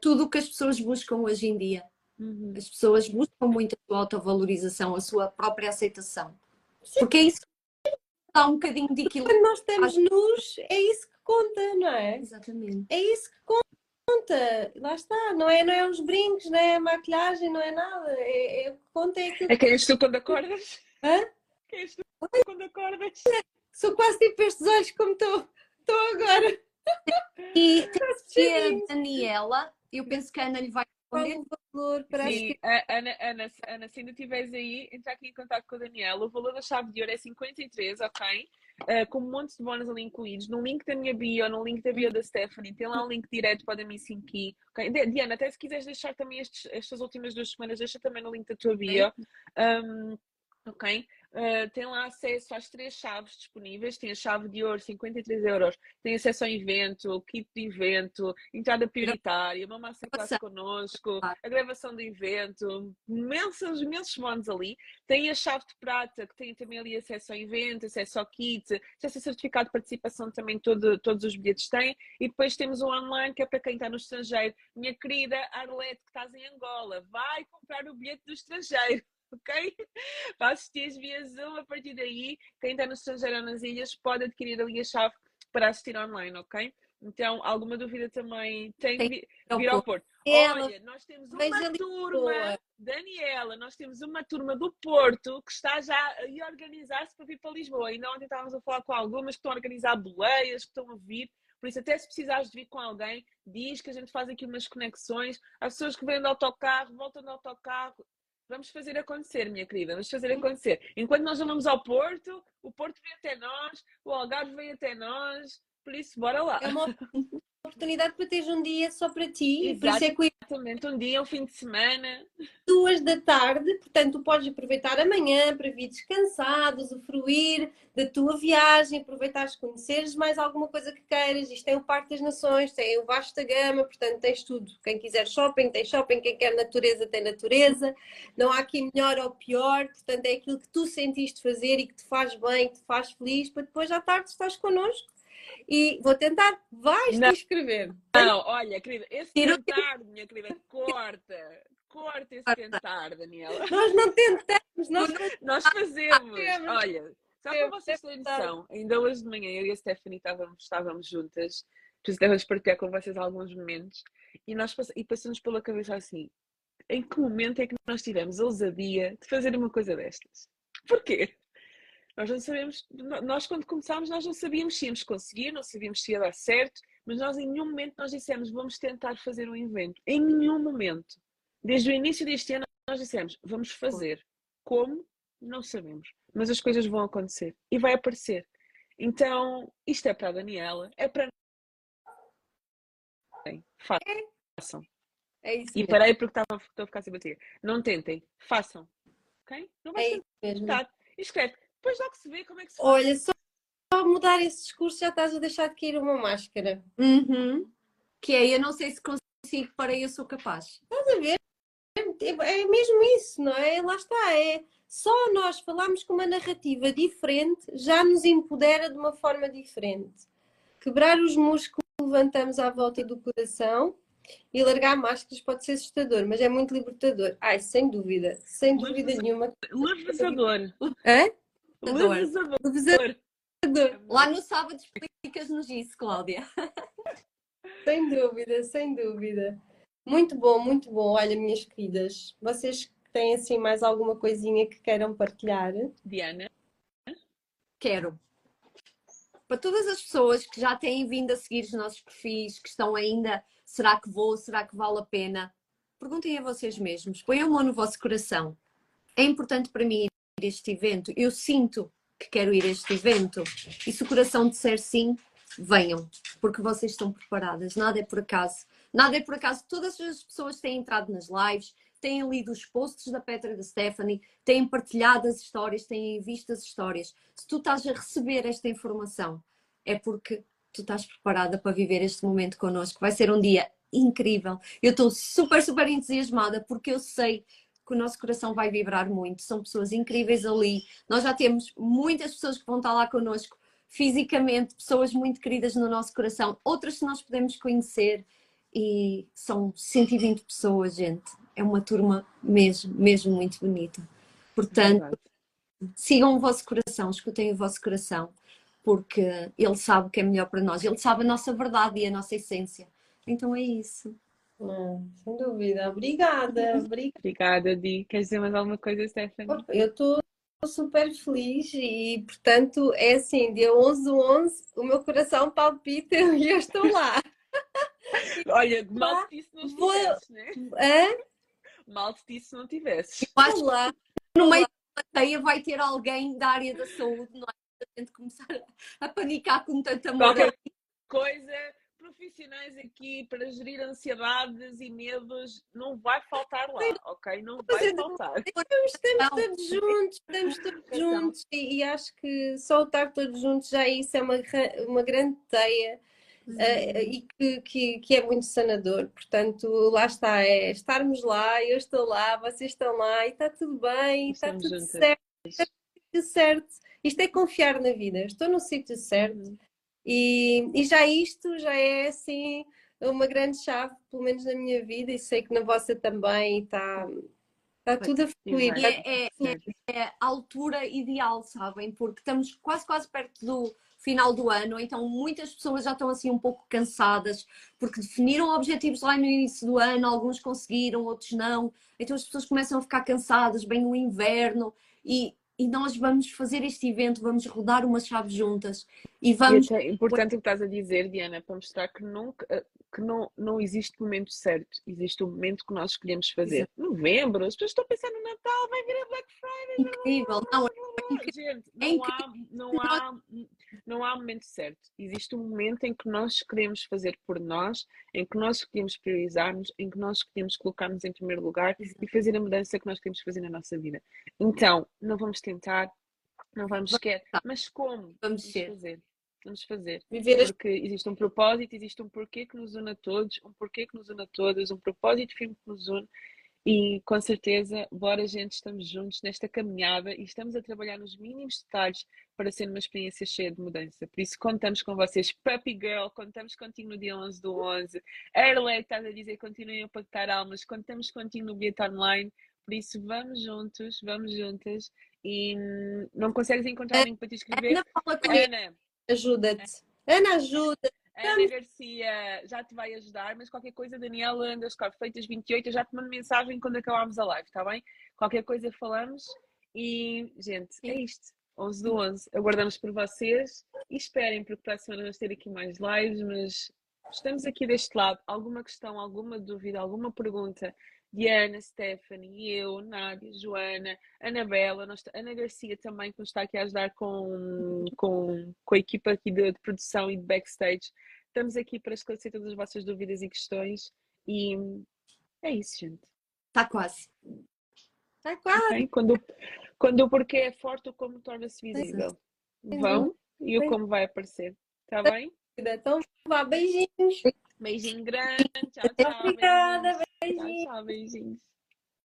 tudo o que as pessoas buscam hoje em dia. Uhum. As pessoas buscam muito a sua autovalorização, a sua própria aceitação. Sim. Porque é isso que dá um bocadinho de equilíbrio. Quando nós estamos nus, é isso conta, não é? Exatamente. É isso que conta. Lá está, não é, não é os brincos, não é a maquilhagem, não é nada. É, é, conta é aquilo. É quem és tu quando acordas? Hã? Quem és tu quando acordas? Sou quase tipo estes olhos como estou agora. E tem a Daniela, eu penso que a Ana lhe vai responder. valor para Sim, a Ana, Ana, Ana, se ainda estiveres aí, entrar aqui em contato com a Daniela. O valor da chave de ouro é 53, ok? uh, com um monte de bónus ali incluídos. No link da minha bio, no link da bio da Stephanie, tem lá um link direto para a Mi 5 okay? Diana, até se quiseres deixar também estes, estas últimas duas semanas, deixa também no link da tua bio. Um, ok? Uh, tem lá acesso às três chaves disponíveis. Tem a chave de ouro, 53 euros. Tem acesso ao evento, kit de evento, entrada prioritária, uma masterclass connosco, a gravação do evento, imensos, imensos bónus ali. Tem a chave de prata, que tem também ali acesso ao evento, acesso ao kit, acesso a certificado de participação também todo, todos os bilhetes têm. E depois temos o online, que é para quem está no estrangeiro. Minha querida Arlete, que estás em Angola, vai comprar o bilhete do estrangeiro ok? Para assistir via Zoom, a partir daí, quem está no estrangeiro ou nas ilhas pode adquirir ali a chave para assistir online, ok? Então, alguma dúvida também tem que vir, ao Porto. Olha, nós temos uma turma, Daniela, nós temos uma turma do Porto que está já a organizar-se para vir para Lisboa. Ainda ontem estávamos a falar com algumas que estão a organizar boleias, que estão a vir. Por isso, até se precisares de vir com alguém, diz que a gente faz aqui umas conexões. As pessoas que vêm do autocarro, voltam do autocarro, Vamos fazer acontecer, minha querida, vamos fazer acontecer. Enquanto nós vamos ao Porto, o Porto vem até nós, o Algarve vem até nós, por isso, bora lá. É uma oportunidade para teres um dia só para ti. Exatamente, por isso é que... um dia, um fim de semana. Duas da tarde, portanto, tu podes aproveitar amanhã para vir descansado, usufruir da tua viagem, aproveitares conheceres mais alguma coisa que queiras. Isto tem o Parque das Nações, tem o Vasta Gama, portanto, tens tudo. Quem quiser shopping, tem shopping, quem quer natureza, tem natureza. Não há aqui melhor ou pior, portanto, é aquilo que tu sentiste fazer e que te faz bem, que te faz feliz, para depois à tarde estás connosco e vou tentar. Vais te inscrever. Não, olha, querida, esse tentar, minha querida, corta. Corta esse tentar, Daniela. Nós não tentamos, nós, nós fazemos. Olha, só para vocês terem noção, ainda hoje de manhã eu e a Stephanie estávamos, estávamos juntas, precisávamos partilhar com vocês alguns momentos, e, nós e passamos pela cabeça assim: em que momento é que nós tivemos a ousadia de fazer uma coisa destas? Porquê? Nós não sabemos, nós quando começámos, nós não sabíamos se íamos conseguir, não sabíamos se ia dar certo, mas nós em nenhum momento nós dissemos vamos tentar fazer um evento. Em nenhum momento. Desde o início deste ano nós dissemos vamos fazer. Como? Não sabemos. Mas as coisas vão acontecer e vai aparecer. Então, isto é para a Daniela, é para façam. É isso e parei porque estava, estou a ficar sem bater. Não tentem, façam. Ok? Não vai é mesmo. Escreve depois logo se vê como é que se faz. Olha, só mudar esse discurso já estás a deixar de cair uma máscara. Uhum. Que é, eu não sei se consigo, para eu sou capaz. Estás a ver? É, mesmo isso, não é? Lá está, é só nós falarmos com uma narrativa diferente já nos empodera de uma forma diferente. Quebrar os muros que levantamos à volta do coração e largar máscaras pode ser assustador, mas é muito libertador. Ai, sem dúvida, sem dúvida nenhuma. Libertador. Hã? Levezador. Lá no sábado explicas-nos isso, Cláudia. Sem dúvida, sem dúvida. Muito bom, muito bom. Olha, minhas queridas, vocês têm assim mais alguma coisinha que queiram partilhar? Diana? Quero. Para todas as pessoas que já têm vindo a seguir os nossos perfis, que estão ainda, será que vou, será que vale a pena? Perguntem a vocês mesmos, ponham a mão no vosso coração. É importante para mim este evento? Eu sinto que quero ir a este evento. E se o coração disser sim, venham, porque vocês estão preparadas. Nada é por acaso. Nada é por acaso. Todas as pessoas têm entrado nas lives, têm lido os posts da Petra e da Stephanie, têm partilhado as histórias, têm visto as histórias. Se tu estás a receber esta informação, é porque tu estás preparada para viver este momento connosco. Vai ser um dia incrível. Eu estou super, super entusiasmada porque eu sei que o nosso coração vai vibrar muito. São pessoas incríveis ali. Nós já temos muitas pessoas que vão estar lá connosco fisicamente, pessoas muito queridas no nosso coração, outras que nós podemos conhecer e são 120 pessoas, gente. É uma turma mesmo, mesmo muito bonita. Portanto, sigam o vosso coração, escutem o vosso coração, porque ele sabe o que é melhor para nós, ele sabe a nossa verdade e a nossa essência. Então é isso. Hum, sem dúvida. Obrigada. Obrigada, Obrigada Di. Queres dizer mais alguma coisa, Stephanie? Eu estou super feliz e, portanto, é assim, dia 11 do 11, o meu coração palpita e eu estou lá. Olha, mal te disse se não Vou- tivesses, né? Hã? Mal te disse se não tivesses. Eu acho Estou lá. no meio da plateia vai ter alguém da área da saúde, não é? A gente começar a panicar com tanto amor. Qualquer coisa, profissionais aqui para gerir ansiedades e medos, não vai faltar lá, ok? Não vai faltar. Estamos, estamos Não. todos juntos, estamos todos juntos e, e acho que só estar todos juntos já isso é uma, uma grande teia eh, e que, que, que é muito sanador. Portanto, lá está, é estarmos lá, eu estou lá, vocês estão lá e está tudo bem, está tudo juntas. certo, está tudo certo. Isto é confiar na vida, estou no sítio certo e, e já isto já é assim uma grande chave, pelo menos na minha vida, e sei que na vossa também está, está tudo a fluir. E é, é- é a altura ideal, sabem? Porque estamos quase, quase perto do final do ano, então muitas pessoas já estão assim um pouco cansadas, porque definiram objetivos lá no início do ano, alguns conseguiram, outros não. Então as pessoas começam a ficar cansadas, vem o inverno e, e nós vamos fazer este evento, vamos rodar uma chave juntas e vamos. é importante o que estás a dizer, Diana, para mostrar que, nunca, eh, que não, não existe momento certo, existe o momento que nós escolhemos fazer. Novembro, as pessoas estão a pensar no Natal, vai vir a Black Friday. Incrível, não, Gente, É não há, não, há, não há momento certo. Existe um momento em que nós queremos fazer por nós, em que nós queremos priorizar-nos, em que nós queremos colocar-nos em primeiro lugar e fazer a mudança que nós queremos fazer na nossa vida. Então, não vamos tentar, não vamos querer, mas como? Vamos ser. fazer. Vamos fazer. Viver Porque existe um propósito, existe um porquê que nos une a todos, um porquê que nos une a todas, um propósito firme que nos une. E com certeza, bora gente, estamos juntos nesta caminhada e estamos a trabalhar nos mínimos detalhes para ser uma experiência cheia de mudança. Por isso, contamos com vocês, Puppy Girl, contamos contigo no dia 11 do 11. Erle, estás a dizer, continuem a pactar almas, contamos contigo no bilhete online. Por isso, vamos juntos, vamos juntas. E hum, não consegues encontrar link para te inscrever? Ana. Ana, Ajuda-te. Ana, ajuda. Ana Garcia já te vai ajudar, mas qualquer coisa, Daniela underscore feitas 28, eu já te mando mensagem quando acabarmos a live, está bem? Qualquer coisa falamos e, gente, é isto. 11 do 11. Aguardamos por vocês e esperem, porque para a semana vamos ter aqui mais lives, mas estamos aqui deste lado. Alguma questão, alguma dúvida, alguma pergunta? Diana, Stephanie, eu, Nádia, Joana, Anabela, nós, Ana Garcia também, que nos está aqui a ajudar com, com, com a equipa aqui de, de produção e de backstage. Estamos aqui para esclarecer todas as vossas dúvidas e questões e é isso, gente. Está quase. Está quase. Quando, quando o porquê é forte, o como torna-se visível. Vão e o como vai aparecer. Está bem? Então, vá, beijinhos. Beijinho grande. Tchau, tchau. Obrigada, beijinhos. Tchau, tchau, beijinhos.